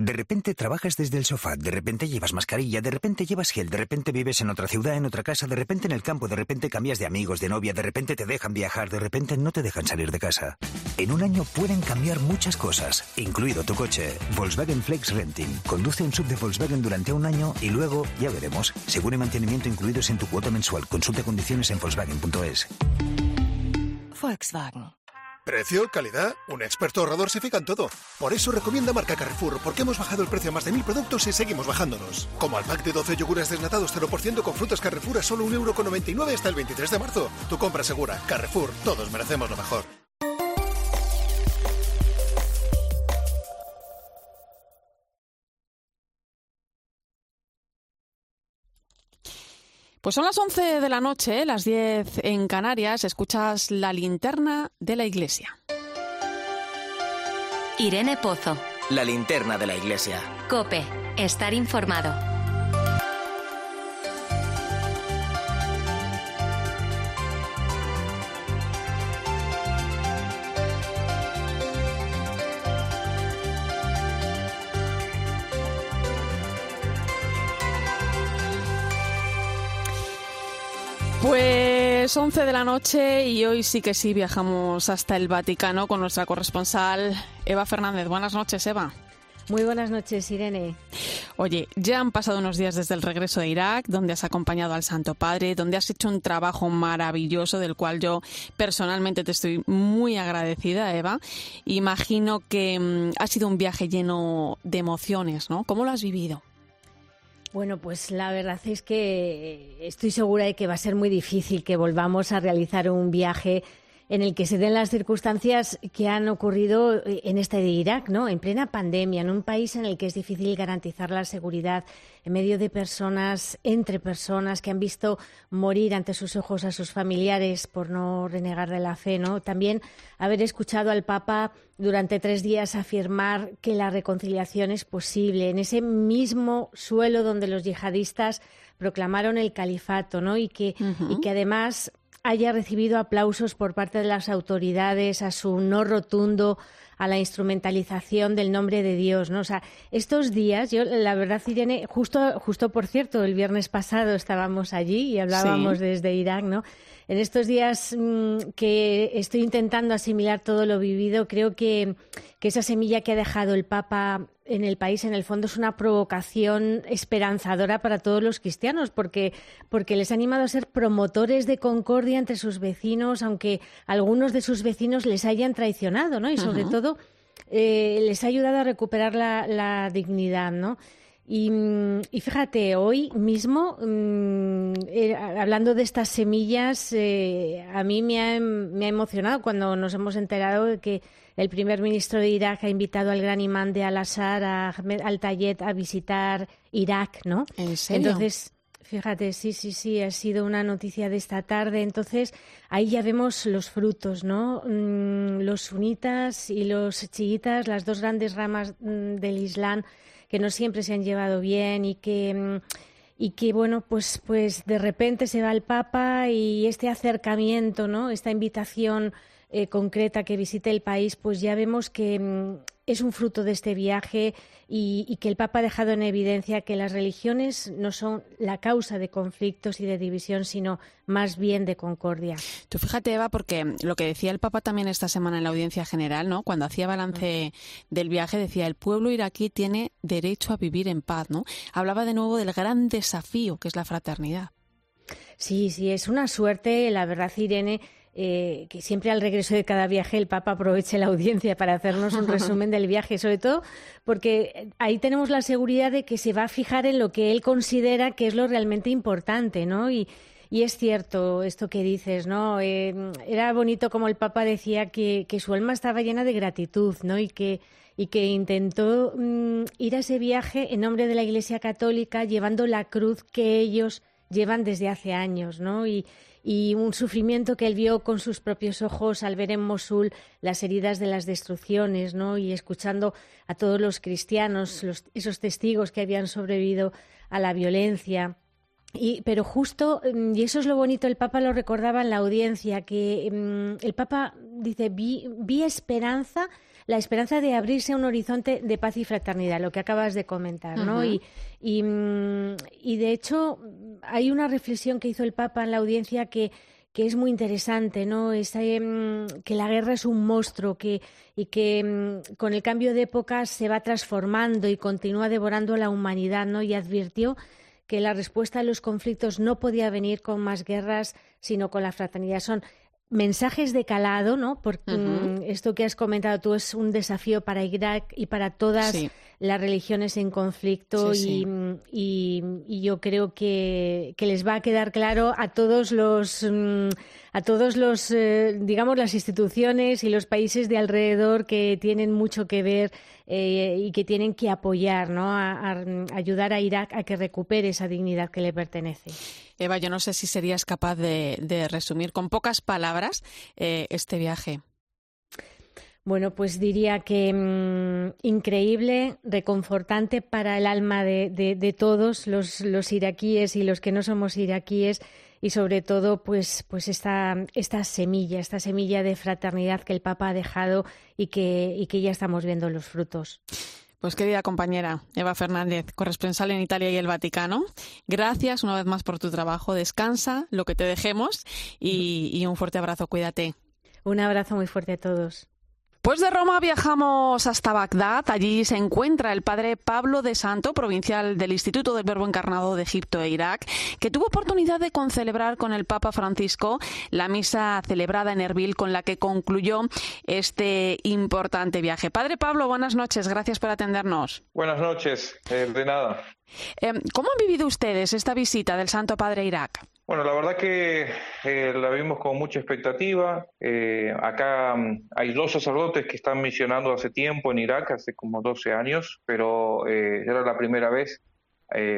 De repente trabajas desde el sofá, de repente llevas mascarilla, de repente llevas gel, de repente vives en otra ciudad, en otra casa, de repente en el campo, de repente cambias de amigos, de novia, de repente te dejan viajar, de repente no te dejan salir de casa. En un año pueden cambiar muchas cosas, incluido tu coche. Volkswagen Flex Renting. Conduce un sub de Volkswagen durante un año y luego, ya veremos, seguro y mantenimiento incluidos en tu cuota mensual. Consulta condiciones en Volkswagen.es. Volkswagen. Precio, calidad, un experto ahorrador se fija en todo. Por eso recomienda marca Carrefour, porque hemos bajado el precio a más de mil productos y seguimos bajándonos. Como al pack de 12 yogures desnatados 0% con frutas Carrefour a solo 1,99€ hasta el 23 de marzo. Tu compra segura. Carrefour, todos merecemos lo mejor. Pues son las 11 de la noche, las 10 en Canarias, escuchas la linterna de la iglesia. Irene Pozo. La linterna de la iglesia. Cope. Estar informado. Pues 11 de la noche y hoy sí que sí viajamos hasta el Vaticano con nuestra corresponsal Eva Fernández. Buenas noches, Eva. Muy buenas noches, Irene. Oye, ya han pasado unos días desde el regreso de Irak, donde has acompañado al Santo Padre, donde has hecho un trabajo maravilloso, del cual yo personalmente te estoy muy agradecida, Eva. Imagino que mm, ha sido un viaje lleno de emociones, ¿no? ¿Cómo lo has vivido? Bueno, pues la verdad es que estoy segura de que va a ser muy difícil que volvamos a realizar un viaje en el que se den las circunstancias que han ocurrido en este de Irak, ¿no? En plena pandemia, en un país en el que es difícil garantizar la seguridad en medio de personas, entre personas que han visto morir ante sus ojos a sus familiares por no renegar de la fe, ¿no? También haber escuchado al Papa durante tres días afirmar que la reconciliación es posible en ese mismo suelo donde los yihadistas proclamaron el califato, ¿no? Y que, y que además haya recibido aplausos por parte de las autoridades a su no rotundo a la instrumentalización del nombre de Dios, ¿no? O sea, estos días, yo la verdad, Irene, justo, justo por cierto, el viernes pasado estábamos allí y hablábamos Sí. desde Irak, ¿no? En estos días mm, que estoy intentando asimilar todo lo vivido, creo que, que esa semilla que ha dejado el Papa en el país, en el fondo, es una provocación esperanzadora para todos los cristianos, porque, porque les ha animado a ser promotores de concordia entre sus vecinos, aunque algunos de sus vecinos les hayan traicionado, ¿no? Y sobre todo eh, les ha ayudado a recuperar la, la dignidad, ¿no? Y, y fíjate, hoy mismo, mm, eh, hablando de estas semillas, eh, a mí me ha, me ha emocionado cuando nos hemos enterado de que el primer ministro de Irak ha invitado al gran imán de Al-Assad, a Ahmed Al-Tayed, a visitar Irak, ¿no? ¿En serio? Entonces, Fíjate, sí, sí, sí, ha sido una noticia de esta tarde. Entonces, ahí ya vemos los frutos, ¿no? Mm, Los sunitas y los chiitas, las dos grandes ramas mm, del Islam que no siempre se han llevado bien y que mm, y que bueno, pues pues de repente se va el Papa y este acercamiento, ¿no? Esta invitación eh, concreta que visite el país, pues ya vemos que mm, es un fruto de este viaje y, y que el Papa ha dejado en evidencia que las religiones no son la causa de conflictos y de división, sino más bien de concordia. Tú fíjate, Eva, porque lo que decía el Papa también esta semana en la audiencia general, ¿no? Cuando hacía balance del viaje, decía el pueblo iraquí tiene derecho a vivir en paz, ¿no? Hablaba de nuevo del gran desafío que es la fraternidad. Sí, sí, es una suerte, la verdad, Irene, eh, que siempre al regreso de cada viaje el Papa aproveche la audiencia para hacernos un resumen del viaje, sobre todo porque ahí tenemos la seguridad de que se va a fijar en lo que él considera que es lo realmente importante, ¿no? Y, y es cierto esto que dices, ¿no? Eh, era bonito como el Papa decía que, que, su alma estaba llena de gratitud, ¿no? Y que, y que intentó mm, ir a ese viaje en nombre de la Iglesia Católica llevando la cruz que ellos llevan desde hace años, ¿no? Y, y un sufrimiento que él vio con sus propios ojos al ver en Mosul las heridas de las destrucciones, ¿no? Y escuchando a todos los cristianos, esos testigos que habían sobrevivido a la violencia. Y, pero justo, mm, y eso es lo bonito, el Papa lo recordaba en la audiencia, que mm, el Papa dice, vi, vi esperanza la esperanza de abrirse a un horizonte de paz y fraternidad, lo que acabas de comentar, ¿no? y, mm, y, de hecho hay una reflexión que hizo el Papa en la audiencia que que es muy interesante, ¿no? Mm, que la guerra es un monstruo que, y que mm, con el cambio de época se va transformando y continúa devorando a la humanidad, ¿no? Y advirtió que la respuesta a los conflictos no podía venir con más guerras, sino con la fraternidad. Son mensajes de calado, ¿no? Porque mm, esto que has comentado tú es un desafío para Irak y para todas las religiones en conflicto mm, y, y, yo creo que, que, les va a quedar claro a todos los mm, a todos los eh, digamos las instituciones y los países de alrededor que tienen mucho que ver eh, y que tienen que apoyar, ¿no? a ayudar a Irak a que recupere esa dignidad que le pertenece. Eva, yo no sé si serías capaz de, resumir con pocas palabras eh, este viaje. Bueno, pues diría que mm, increíble, reconfortante para el alma de, todos los, iraquíes y los que no somos iraquíes y sobre todo pues, pues esta, esta semilla, esta semilla de fraternidad que el Papa ha dejado y que, y que ya estamos viendo los frutos. Pues querida compañera Eva Fernández, corresponsal en Italia y el Vaticano, gracias una vez más por tu trabajo. Descansa lo que te dejemos y, y un fuerte abrazo. Cuídate. Un abrazo muy fuerte a todos. Pues de Roma viajamos hasta Bagdad. Allí se encuentra el padre Pablo de Santo, provincial del Instituto del Verbo Encarnado de Egipto e Irak, que tuvo oportunidad de concelebrar con el Papa Francisco la misa celebrada en Erbil con la que concluyó este importante viaje. Padre Pablo, buenas noches. Gracias por atendernos. Buenas noches. Eh, de nada. Em, ¿Cómo han vivido ustedes esta visita del Santo Padre Irak? Bueno, la verdad que eh, la vimos con mucha expectativa. Eh, acá mm, hay dos sacerdotes que están misionando hace tiempo en Irak, hace como 12 años, pero eh, era la primera vez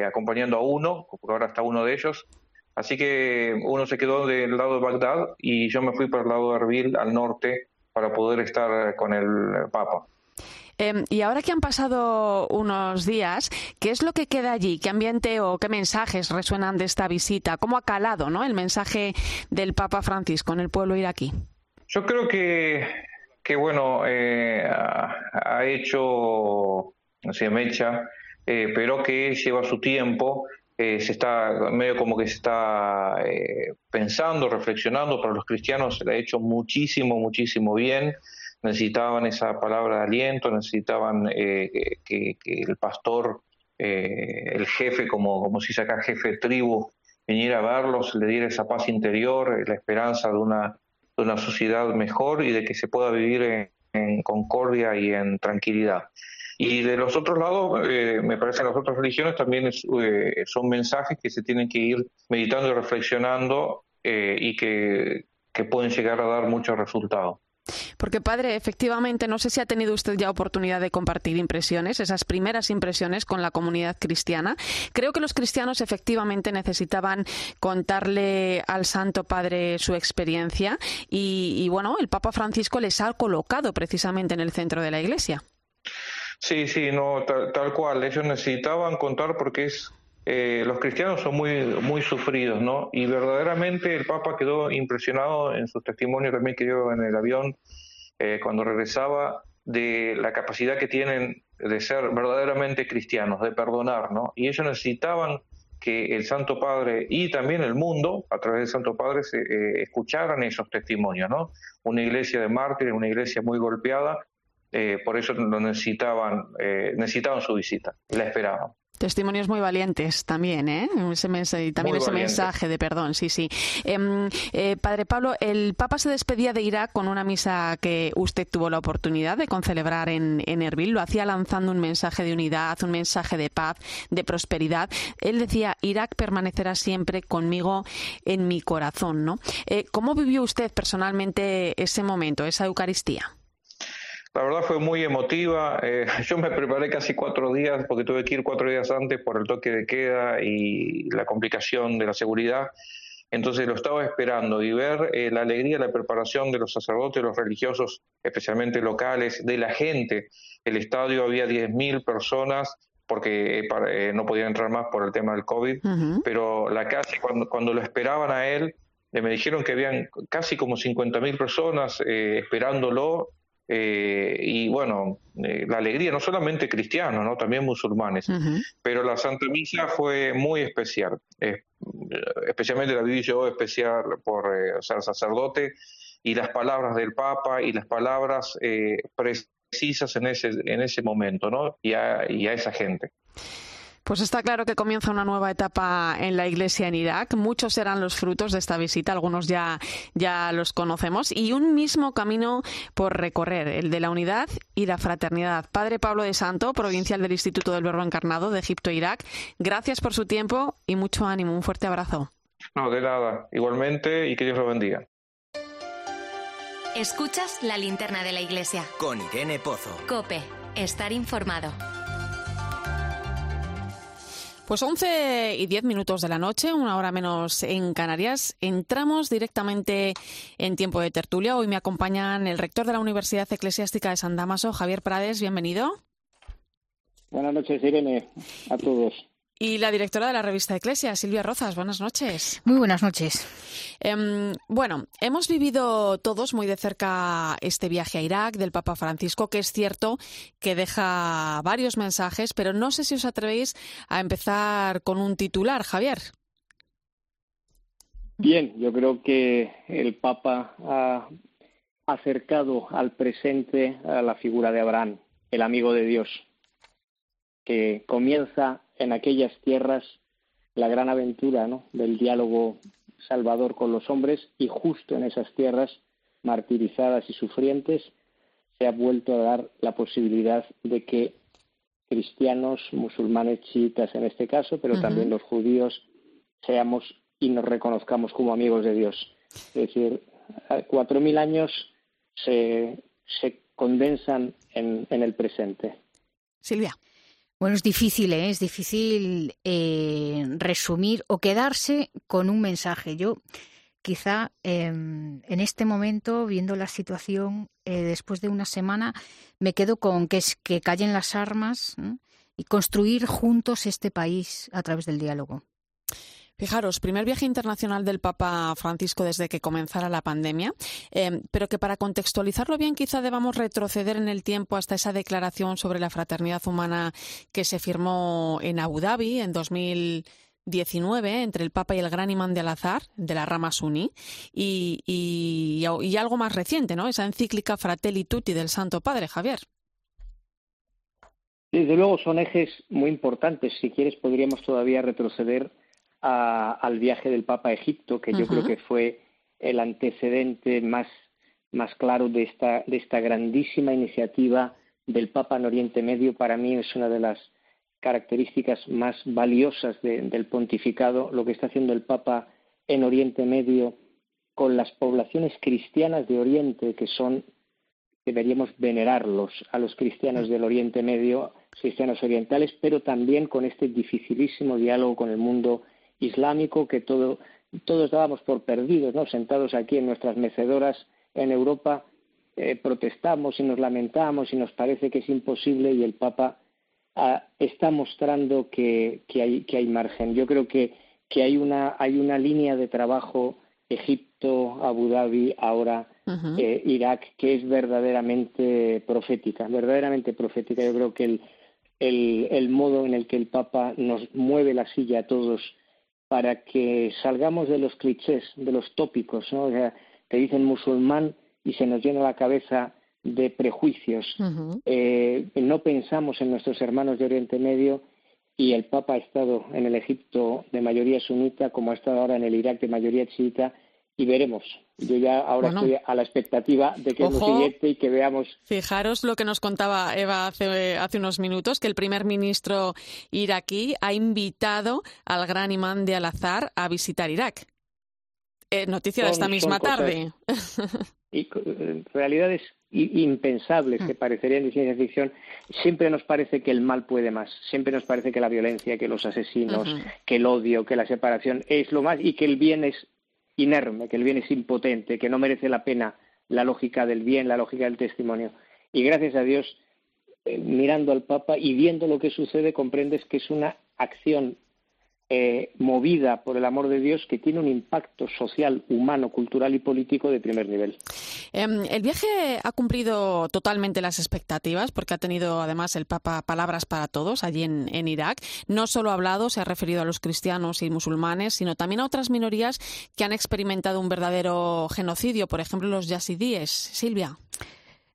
acompañando a uno, porque ahora está uno de ellos. Así que uno se quedó del lado de Bagdad y yo me fui para el lado de Erbil, al norte, para poder estar con el Papa. Em, y ahora que han pasado unos días, ¿qué es lo que queda allí? ¿Qué ambiente o qué mensajes resuenan de esta visita? ¿Cómo ha calado ¿no? el mensaje del Papa Francisco en el pueblo iraquí? Yo creo que, que bueno, eh, ha hecho, no sé, mecha, eh, pero que lleva su tiempo. Eh, se está medio como que se está pensando, reflexionando, para los cristianos le ha hecho muchísimo, muchísimo bien necesitaban esa palabra de aliento, necesitaban eh, que, el pastor, eh, el jefe, como, como si saca jefe de tribu, viniera a verlos, le diera esa paz interior, eh, la esperanza de una, de una sociedad mejor y de que se pueda vivir en, concordia y en tranquilidad. Y de los otros lados, me parece que las otras religiones también son mensajes que se tienen que ir meditando y reflexionando y que, que pueden llegar a dar muchos resultados. Porque, padre, efectivamente, no sé si ha tenido usted ya oportunidad de compartir impresiones, esas primeras impresiones con la comunidad cristiana. Creo que los cristianos efectivamente necesitaban contarle al Santo Padre su experiencia y, bueno, el Papa Francisco les ha colocado precisamente en el centro de la Iglesia. Sí, sí, no, tal cual. Ellos necesitaban contar porque es eh, los cristianos son muy, muy sufridos, ¿no? Y verdaderamente el Papa quedó impresionado en sus testimonios también que dio en el avión eh, cuando regresaba de la capacidad que tienen de ser verdaderamente cristianos, de perdonar, ¿no? Y ellos necesitaban que el Santo Padre y también el mundo, a través del Santo Padre, se, eh, escucharan esos testimonios, ¿no? Una iglesia de mártires, una iglesia muy golpeada, por eso lo necesitaban, necesitaban su visita, la esperaban. Testimonios muy valientes también, ¿eh? y también ese mensaje de perdón, sí, sí. Em, eh, padre Pablo, el Papa se despedía de Irak con una misa que usted tuvo la oportunidad de concelebrar en, en Erbil. Lo hacía lanzando un mensaje de unidad, un mensaje de paz, de prosperidad. Él decía, Irak permanecerá siempre conmigo en mi corazón, ¿no? Eh, ¿Cómo vivió usted personalmente ese momento, esa Eucaristía? La verdad fue muy emotiva. Eh, yo me preparé casi cuatro días porque tuve que ir cuatro días antes por el toque de queda y la complicación de la seguridad. Entonces lo estaba esperando y ver eh, la alegría, la preparación de los sacerdotes, los religiosos, especialmente locales, de la gente. El estadio había 10.000 personas porque eh, no podían entrar más por el tema del COVID, pero la calle, cuando, cuando lo esperaban a él, me dijeron que habían casi como 50.000 personas esperándolo eh, y bueno, eh, la alegría, no solamente cristianos, ¿no? también musulmanes, pero la Santa Misa fue muy especial, especialmente la viví yo especial por eh, ser sacerdote y las palabras del Papa y las palabras precisas en ese, en ese momento, ¿no? y a, y a esa gente. Pues está claro que comienza una nueva etapa en la Iglesia en Irak. Muchos serán los frutos de esta visita, algunos ya, ya los conocemos, y un mismo camino por recorrer, el de la unidad y la fraternidad. Padre Pablo de Santo, provincial del Instituto del Verbo Encarnado de Egipto e Irak, gracias por su tiempo y mucho ánimo. Un fuerte abrazo. No, de nada. Igualmente y que Dios lo bendiga. Escuchas la linterna de la Iglesia. Con Irene Pozo. Cope. Estar informado. Pues 11 y 10 minutos de la noche, una hora menos en Canarias. Entramos directamente en tiempo de tertulia. Hoy me acompañan el rector de la Universidad Eclesiástica de San Damaso, Javier Prades. Bienvenido. Buenas noches, Irene, a todos. Y la directora de la revista Eclesia, Silvia Rozas. Buenas noches. Muy buenas noches. Em, bueno, hemos vivido todos muy de cerca este viaje a Irak del Papa Francisco, que es cierto que deja varios mensajes, pero no sé si os atrevéis a empezar con un titular, Javier. Bien, yo creo que el Papa ha acercado al presente a la figura de Abraham, el amigo de Dios, que comienza en aquellas tierras la gran aventura del diálogo salvador con los hombres y justo en esas tierras martirizadas y sufrientes se ha vuelto a dar la posibilidad de que cristianos, musulmanes, chiitas en este caso, pero también los judíos seamos y nos reconozcamos como amigos de Dios. Es decir, cuatro mil años se, se condensan en el presente. Silvia. Bueno, es difícil, ¿eh? es difícil eh, resumir o quedarse con un mensaje. Yo quizá em, en este momento, viendo la situación, eh, después de una semana, me quedo con que, es, que callen las armas y construir juntos este país a través del diálogo. Fijaros, primer viaje internacional del Papa Francisco desde que comenzara la pandemia, eh, pero que para contextualizarlo bien quizá debamos retroceder en el tiempo hasta esa declaración sobre la fraternidad humana que se firmó en Abu Dhabi en 2019 entre el Papa y el gran imán de Al-Azhar, de la rama suní, y, y, algo más reciente, ¿no? Esa encíclica Fratelli Tutti del Santo Padre, Javier. Desde luego son ejes muy importantes. Si quieres, podríamos todavía retroceder al viaje del Papa a Egipto, que yo creo que fue el antecedente más, más claro de esta, de esta grandísima iniciativa del Papa en Oriente Medio. Para mí es una de las características más valiosas del pontificado, lo que está haciendo el Papa en Oriente Medio con las poblaciones cristianas de Oriente, que son, deberíamos venerarlos a los cristianos del Oriente Medio, cristianos orientales, pero también con este dificilísimo diálogo con el mundo islámico que todo, todos dábamos por perdidos, ¿no? Sentados aquí en nuestras mecedoras en Europa, eh, protestamos y nos lamentamos y nos parece que es imposible y el Papa ah, está mostrando que, que, hay, que hay margen. Yo creo que, que hay, una, hay una línea de trabajo Egipto, Abu Dhabi, ahora eh, Irak, que es verdaderamente profética, verdaderamente profética. Yo creo que el, el, el modo en el que el Papa nos mueve la silla a todos para que salgamos de los clichés, de los tópicos, ¿no? O sea, te dicen musulmán y se nos llena la cabeza de prejuicios. eh, no pensamos en nuestros hermanos de Oriente Medio y el Papa ha estado en el Egipto de mayoría sunita como ha estado ahora en el Irak de mayoría chiita y veremos. Yo ya ahora estoy a la expectativa de que es lo siguiente y que veamos. Fijaros lo que nos contaba Eva hace, hace unos minutos, que el primer ministro iraquí ha invitado al gran imán de Al-Azhar a visitar Irak. Eh, noticia de esta misma tarde. y realidades impensables que mm. parecerían de ciencia ficción, siempre nos parece que el mal puede más, siempre nos parece que la violencia, que los asesinos, que el odio, que la separación es lo más y que el bien es inerme, que el bien es impotente, que no merece la pena la lógica del bien, la lógica del testimonio. Y gracias a Dios, eh, mirando al Papa y viendo lo que sucede, comprendes que es una acción eh, movida por el amor de Dios que tiene un impacto social, humano, cultural y político de primer nivel. Em, el viaje ha cumplido totalmente las expectativas porque ha tenido además el Papa palabras para todos allí en, en Irak. No solo ha hablado, se ha referido a los cristianos y musulmanes, sino también a otras minorías que han experimentado un verdadero genocidio, por ejemplo los yazidíes. Silvia.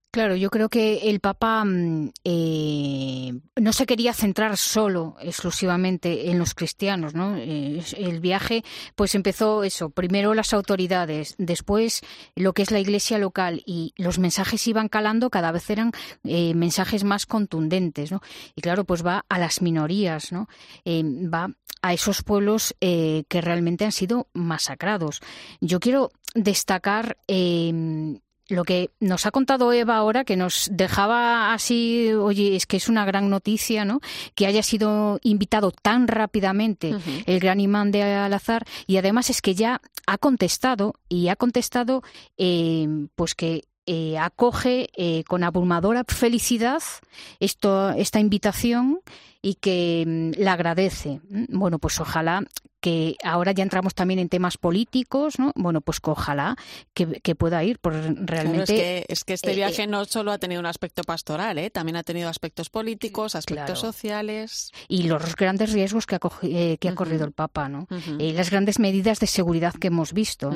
Claro, yo creo que el Papa mm, eh, no se quería centrar solo, exclusivamente en los cristianos, ¿no? Eh, el viaje, pues empezó eso, primero las autoridades, después lo que es la Iglesia local y los mensajes iban calando, cada vez eran eh, mensajes más contundentes, ¿no? Y claro, pues va a las minorías, ¿no? va a esos pueblos que realmente han sido masacrados. Yo quiero destacar lo que nos ha contado Eva ahora, que nos dejaba así, oye, es que es una gran noticia, ¿no? Que haya sido invitado tan rápidamente el gran imán de Al-Azhar y además es que ya ha contestado y ha contestado, eh, pues que eh, acoge eh, con abrumadora felicidad esto, esta invitación y que mm, la agradece. Bueno, pues ojalá que ahora ya entramos también en temas políticos, ¿no? Bueno, pues que ojalá que, pueda ir, por realmente... es, que, este eh, viaje no solo ha tenido un aspecto pastoral, ¿eh? también ha tenido aspectos políticos, aspectos sociales. Y los grandes riesgos que ha, que ha corrido el Papa, ¿no? Y las grandes medidas de seguridad que hemos visto.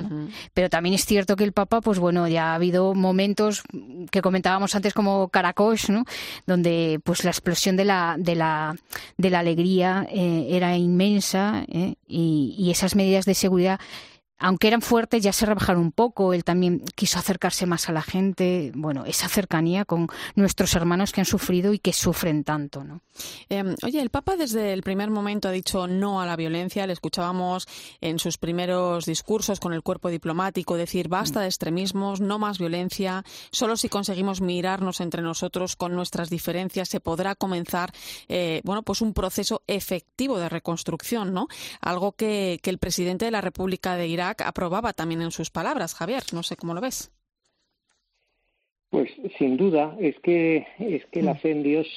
Pero también es cierto que el Papa, pues bueno, ya ha habido momentos que comentábamos antes como Caracos, ¿no? Donde pues la explosión de la, de la de la alegría eh, era inmensa eh, y, y, esas medidas de seguridad aunque eran fuertes, ya se rebajaron un poco. Él también quiso acercarse más a la gente. Bueno, esa cercanía con nuestros hermanos que han sufrido y que sufren tanto, ¿no? Em, oye, el Papa desde el primer momento ha dicho no a la violencia. Le escuchábamos en sus primeros discursos con el cuerpo diplomático decir basta de extremismos, no más violencia. Solo si conseguimos mirarnos entre nosotros con nuestras diferencias se podrá comenzar, eh, bueno, pues un proceso efectivo de reconstrucción, ¿no? Algo que, que el presidente de la República de Irak aprobaba también en sus palabras. Javier, no sé cómo lo ves. Pues sin duda, es que, es que la fe en Dios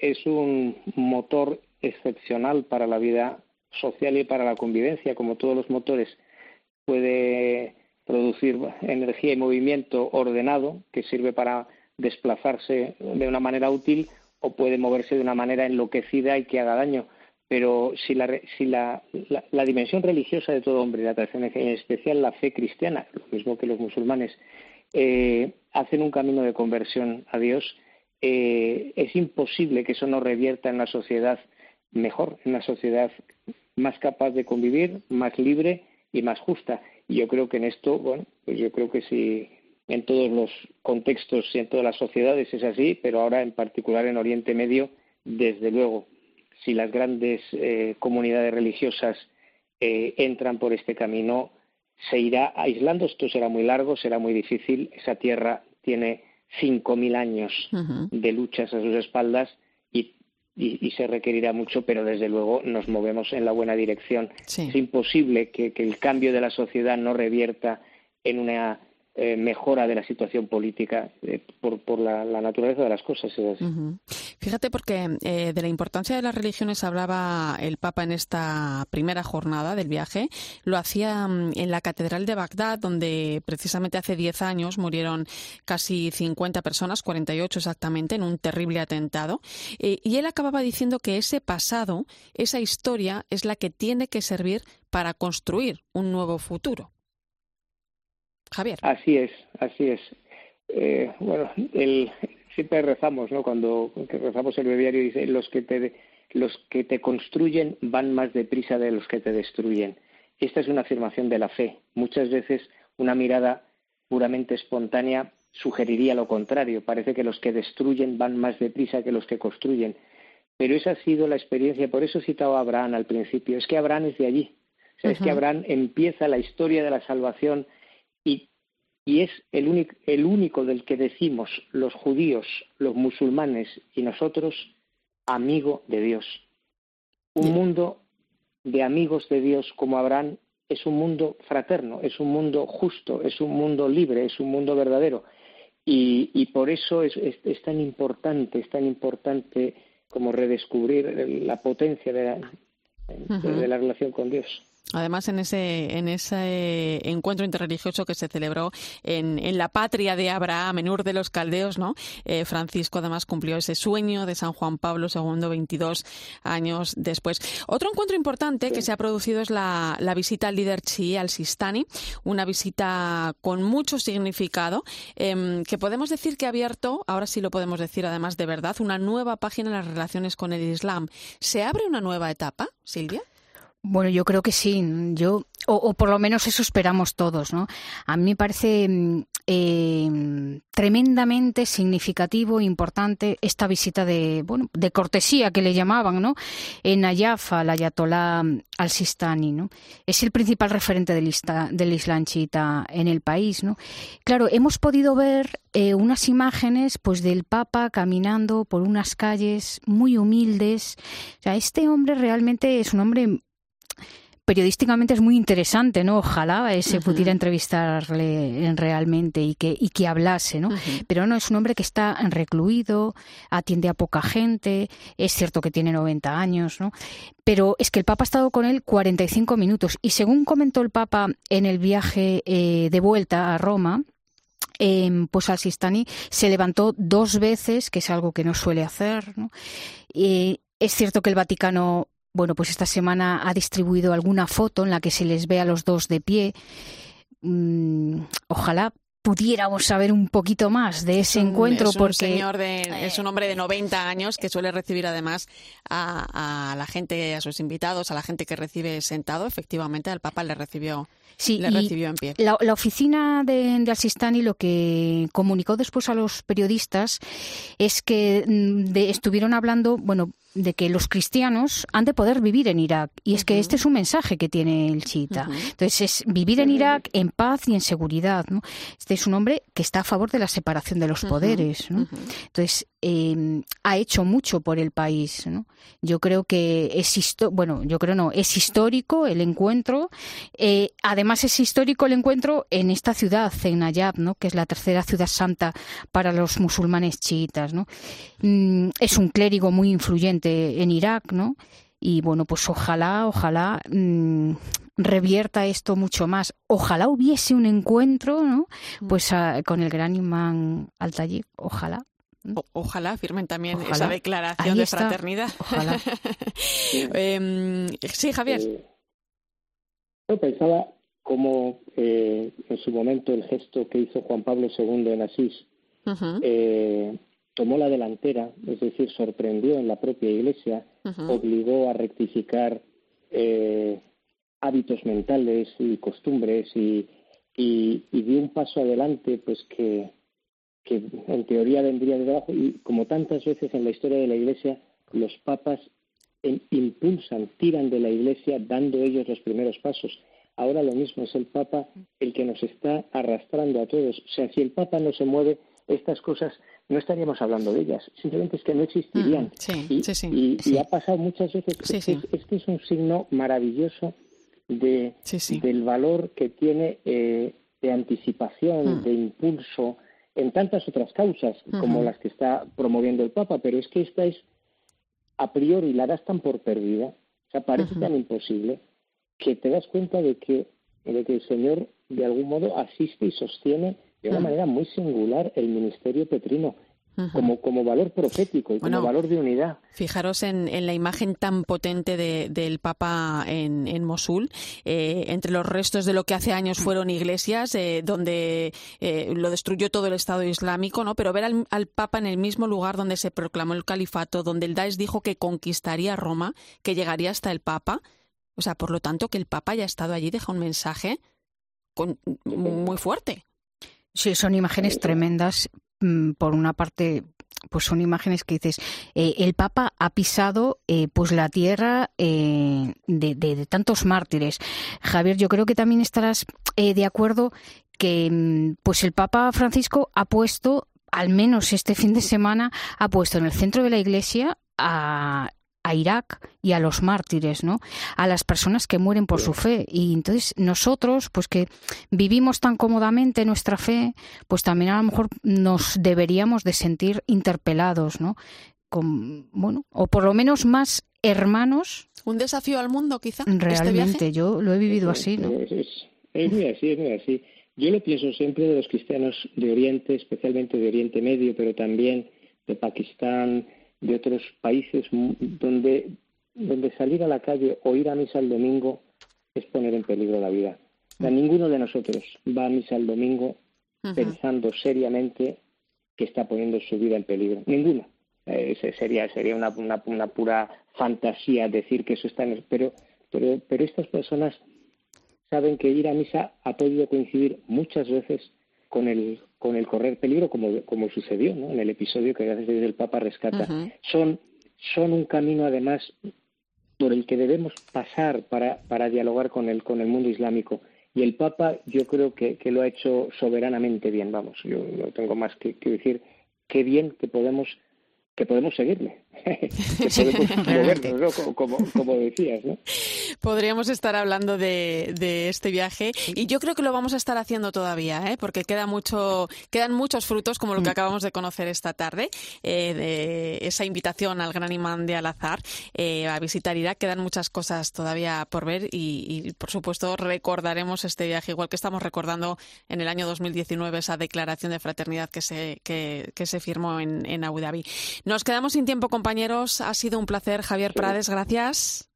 es un motor excepcional para la vida social y para la convivencia, como todos los motores. Puede producir energía y movimiento ordenado que sirve para desplazarse de una manera útil o puede moverse de una manera enloquecida y que haga daño pero si la, si la, la, dimensión religiosa de todo hombre, la tradición en especial la fe cristiana, lo mismo que los musulmanes, eh, hacen un camino de conversión a Dios, eh, es imposible que eso no revierta en la sociedad mejor, en una sociedad más capaz de convivir, más libre y más justa. Y yo creo que en esto, bueno, pues yo creo que si en todos los contextos y en todas las sociedades es así, pero ahora en particular en Oriente Medio, desde luego, si las grandes eh, comunidades religiosas eh, entran por este camino, se irá aislando. Esto será muy largo, será muy difícil. Esa tierra tiene 5.000 años de luchas a sus espaldas y, se requerirá mucho, pero desde luego nos movemos en la buena dirección. Es imposible que, el cambio de la sociedad no revierta en una eh, mejora de la situación política eh, por, por la, naturaleza de las cosas. Fíjate porque eh, de la importancia de las religiones hablaba el Papa en esta primera jornada del viaje. Lo hacía mm, en la Catedral de Bagdad, donde precisamente hace 10 años murieron casi 50 personas, 48 exactamente, en un terrible atentado. y él acababa diciendo que ese pasado, esa historia, es la que tiene que servir para construir un nuevo futuro. Javier. Así es, así es. Eh, bueno, el, siempre rezamos, ¿no? Cuando rezamos el breviario dice los que te los que te construyen van más deprisa de los que te destruyen. Esta es una afirmación de la fe. Muchas veces una mirada puramente espontánea sugeriría lo contrario. Parece que los que destruyen van más deprisa que los que construyen. Pero esa ha sido la experiencia, por eso he citado a Abraham al principio. Es que Abraham es de allí. Es que Abraham empieza la historia de la salvación y es el único, el único del que decimos los judíos, los musulmanes y nosotros, amigo de Dios. Un mundo de amigos de Dios como Abraham es un mundo fraterno, es un mundo justo, es un mundo libre, es un mundo verdadero. Y, y por eso es, es, tan importante, es tan importante como redescubrir la potencia de la, de la relación con Dios. Además, en ese, en ese encuentro interreligioso que se celebró en, en la patria de Abraham, en Ur de los Caldeos, ¿no? Eh, Francisco además cumplió ese sueño de San Juan Pablo II 22 años después. Otro encuentro importante que se ha producido es la, la visita al líder chií al Sistani, una visita con mucho significado, eh, que podemos decir que ha abierto, ahora sí lo podemos decir además de verdad, una nueva página en las relaciones con el Islam. ¿Se abre una nueva etapa, Silvia? Bueno, yo creo que sí. Yo, o, por lo menos eso esperamos todos, ¿no? A mí me parece mm, eh, tremendamente significativo e importante esta visita de, bueno, de cortesía que le llamaban, ¿no? En Ayaf al Ayatollah al-Sistani, ¿no? Es el principal referente del, del Islam chiita en el país, ¿no? Claro, hemos podido ver eh, unas imágenes, pues, del Papa caminando por unas calles muy humildes. O sea, este hombre realmente es un hombre periodísticamente es muy interesante, ¿no? Ojalá se pudiera entrevistarle realmente y que, y que hablase, ¿no? Pero no, es un hombre que está recluido, atiende a poca gente, es cierto que tiene 90 años, ¿no? Pero es que el Papa ha estado con él 45 minutos y según comentó el Papa en el viaje eh, de vuelta a Roma, eh, pues al Sistani se levantó dos veces, que es algo que no suele hacer, ¿no? Y es cierto que el Vaticano bueno, pues esta semana ha distribuido alguna foto en la que se les ve a los dos de pie. Mm, ojalá pudiéramos saber un poquito más de ese encuentro es porque señor es un hombre de 90 años que suele recibir además a, a, la gente a sus invitados a la gente que recibe sentado efectivamente al Papa le recibió Sí, le recibió en pie. La, oficina de, de Al-Sistani lo que comunicó después a los periodistas es que mm, estuvieron hablando, bueno, de que los cristianos han de poder vivir en Irak. Y es que este es un mensaje que tiene el chiita. Entonces, es vivir en Irak en paz y en seguridad. ¿no? Este es un hombre que está a favor de la separación de los poderes. ¿no? Entonces, eh, ha hecho mucho por el país. ¿no? Yo creo que es bueno, yo creo no, es histórico el encuentro. Eh, además es histórico el encuentro en esta ciudad, en Nayab, ¿no? que es la tercera ciudad santa para los musulmanes chiitas. ¿no? Mm, es un clérigo muy influyente en Irak, ¿no? Y bueno, pues ojalá, ojalá mm, revierta esto mucho más. Ojalá hubiese un encuentro, ¿no? Mm. Pues con el gran imán al ojalá ojalá firmen también esa declaración de fraternidad. Ojalá. Em, sí, Javier. Eh, yo pensaba cómo eh, en su momento el gesto que hizo Juan Pablo II en Asís eh, tomó la delantera, es decir, sorprendió en la propia Iglesia, obligó a rectificar hábitos mentales y costumbres y, y, dio un paso adelante, pues que que en teoría vendría de debajo y como tantas veces en la historia de la Iglesia, los papas impulsan, tiran de la Iglesia dando ellos los primeros pasos. Ahora lo mismo es el Papa el que nos está arrastrando a todos. O sea, si el Papa no se mueve, estas cosas no estaríamos hablando de ellas. Simplemente es que no existirían. y, ha pasado muchas veces. Este es un signo maravilloso de, del valor que tiene eh, de anticipación, mm. de impulso, en tantas otras causas como las que está promoviendo el Papa, pero es que esta es a priori la das tan por perdida, o sea, parece tan imposible que te das cuenta de que, de que el Señor de algún modo asiste y sostiene de una manera muy singular el ministerio petrino. Como, como valor profético y como valor de unidad. Fijaros en, la imagen tan potente del Papa en, Mosul, eh, entre los restos de lo que hace años fueron iglesias, eh, donde eh, lo destruyó todo el Estado Islámico, ¿no? Pero ver al, al, Papa en el mismo lugar donde se proclamó el califato, donde el Daesh dijo que conquistaría Roma, que llegaría hasta el Papa, o sea, por lo tanto, que el Papa haya estado allí deja un mensaje con, muy fuerte. Sí, son imágenes tremendas. Mm, por una parte, pues son imágenes que dices, eh, el Papa ha pisado eh, pues la tierra eh, de, tantos mártires. Javier, yo creo que también estarás de acuerdo que mm, pues el Papa Francisco ha puesto, al menos este fin de semana, ha puesto en el centro de la Iglesia a a Irak y a los mártires, ¿no? A las personas que mueren por su fe. Y entonces nosotros, pues que vivimos tan cómodamente nuestra fe, pues también a lo mejor nos deberíamos de sentir interpelados, ¿no? Con, bueno, o por lo menos más hermanos. Un desafío al mundo, quizá. Este Realmente, yo lo he vivido así, ¿no? Es, es muy así, es muy así. Yo lo pienso siempre de los cristianos de Oriente, especialmente de Oriente Medio, pero también de Pakistán, de otros países donde, donde salir a la calle o ir a misa el domingo es poner en peligro la vida. ninguno de nosotros va a misa el domingo pensando seriamente que está poniendo su vida en peligro. Ninguno. Eh, sería sería una, una, pura fantasía decir que eso está en el... Pero, pero, pero estas personas saben que ir a misa ha podido coincidir muchas veces con el, con el correr peligro, como, como sucedió ¿no? en el episodio que gracias a Dios el Papa rescata. son, son un camino, además, por el que debemos pasar para, para dialogar con el, con el mundo islámico. Y el Papa yo creo que, que lo ha hecho soberanamente bien, vamos, yo no tengo más que, que decir, qué bien que podemos que podemos seguirle, podemos como, como, decías. ¿no? Podríamos estar hablando de, de, este viaje y yo creo que lo vamos a estar haciendo todavía, ¿eh? porque queda mucho, quedan muchos frutos como lo que mm. acabamos de conocer esta tarde, eh, de esa invitación al gran imán de Al-Azhar eh, a visitar Irak. Quedan muchas cosas todavía por ver y, y, por supuesto, recordaremos este viaje, igual que estamos recordando en el año 2019 esa declaración de fraternidad que se, que, que se firmó en, en Abu Dhabi. Nos quedamos sin tiempo, compañeros. Ha sido un placer, Javier Prades. Gracias.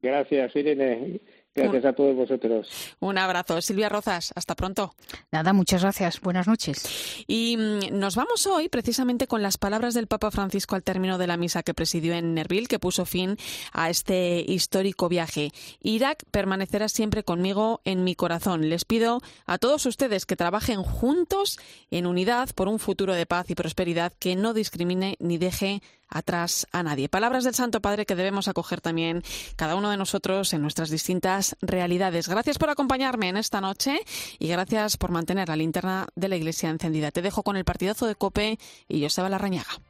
Gracias, Irene. Gracias a todos vosotros. Un abrazo. Silvia Rozas, hasta pronto. Nada, muchas gracias. Buenas noches. Y mm, nos vamos hoy precisamente con las palabras del Papa Francisco al término de la misa que presidió en Nerville, que puso fin a este histórico viaje. Irak permanecerá siempre conmigo en mi corazón. Les pido a todos ustedes que trabajen juntos en unidad por un futuro de paz y prosperidad que no discrimine ni deje atrás a nadie. Palabras del Santo Padre que debemos acoger también cada uno de nosotros en nuestras distintas realidades. Gracias por acompañarme en esta noche y gracias por mantener la linterna de la Iglesia encendida. Te dejo con el partidazo de Cope y Joseba Larrañaga.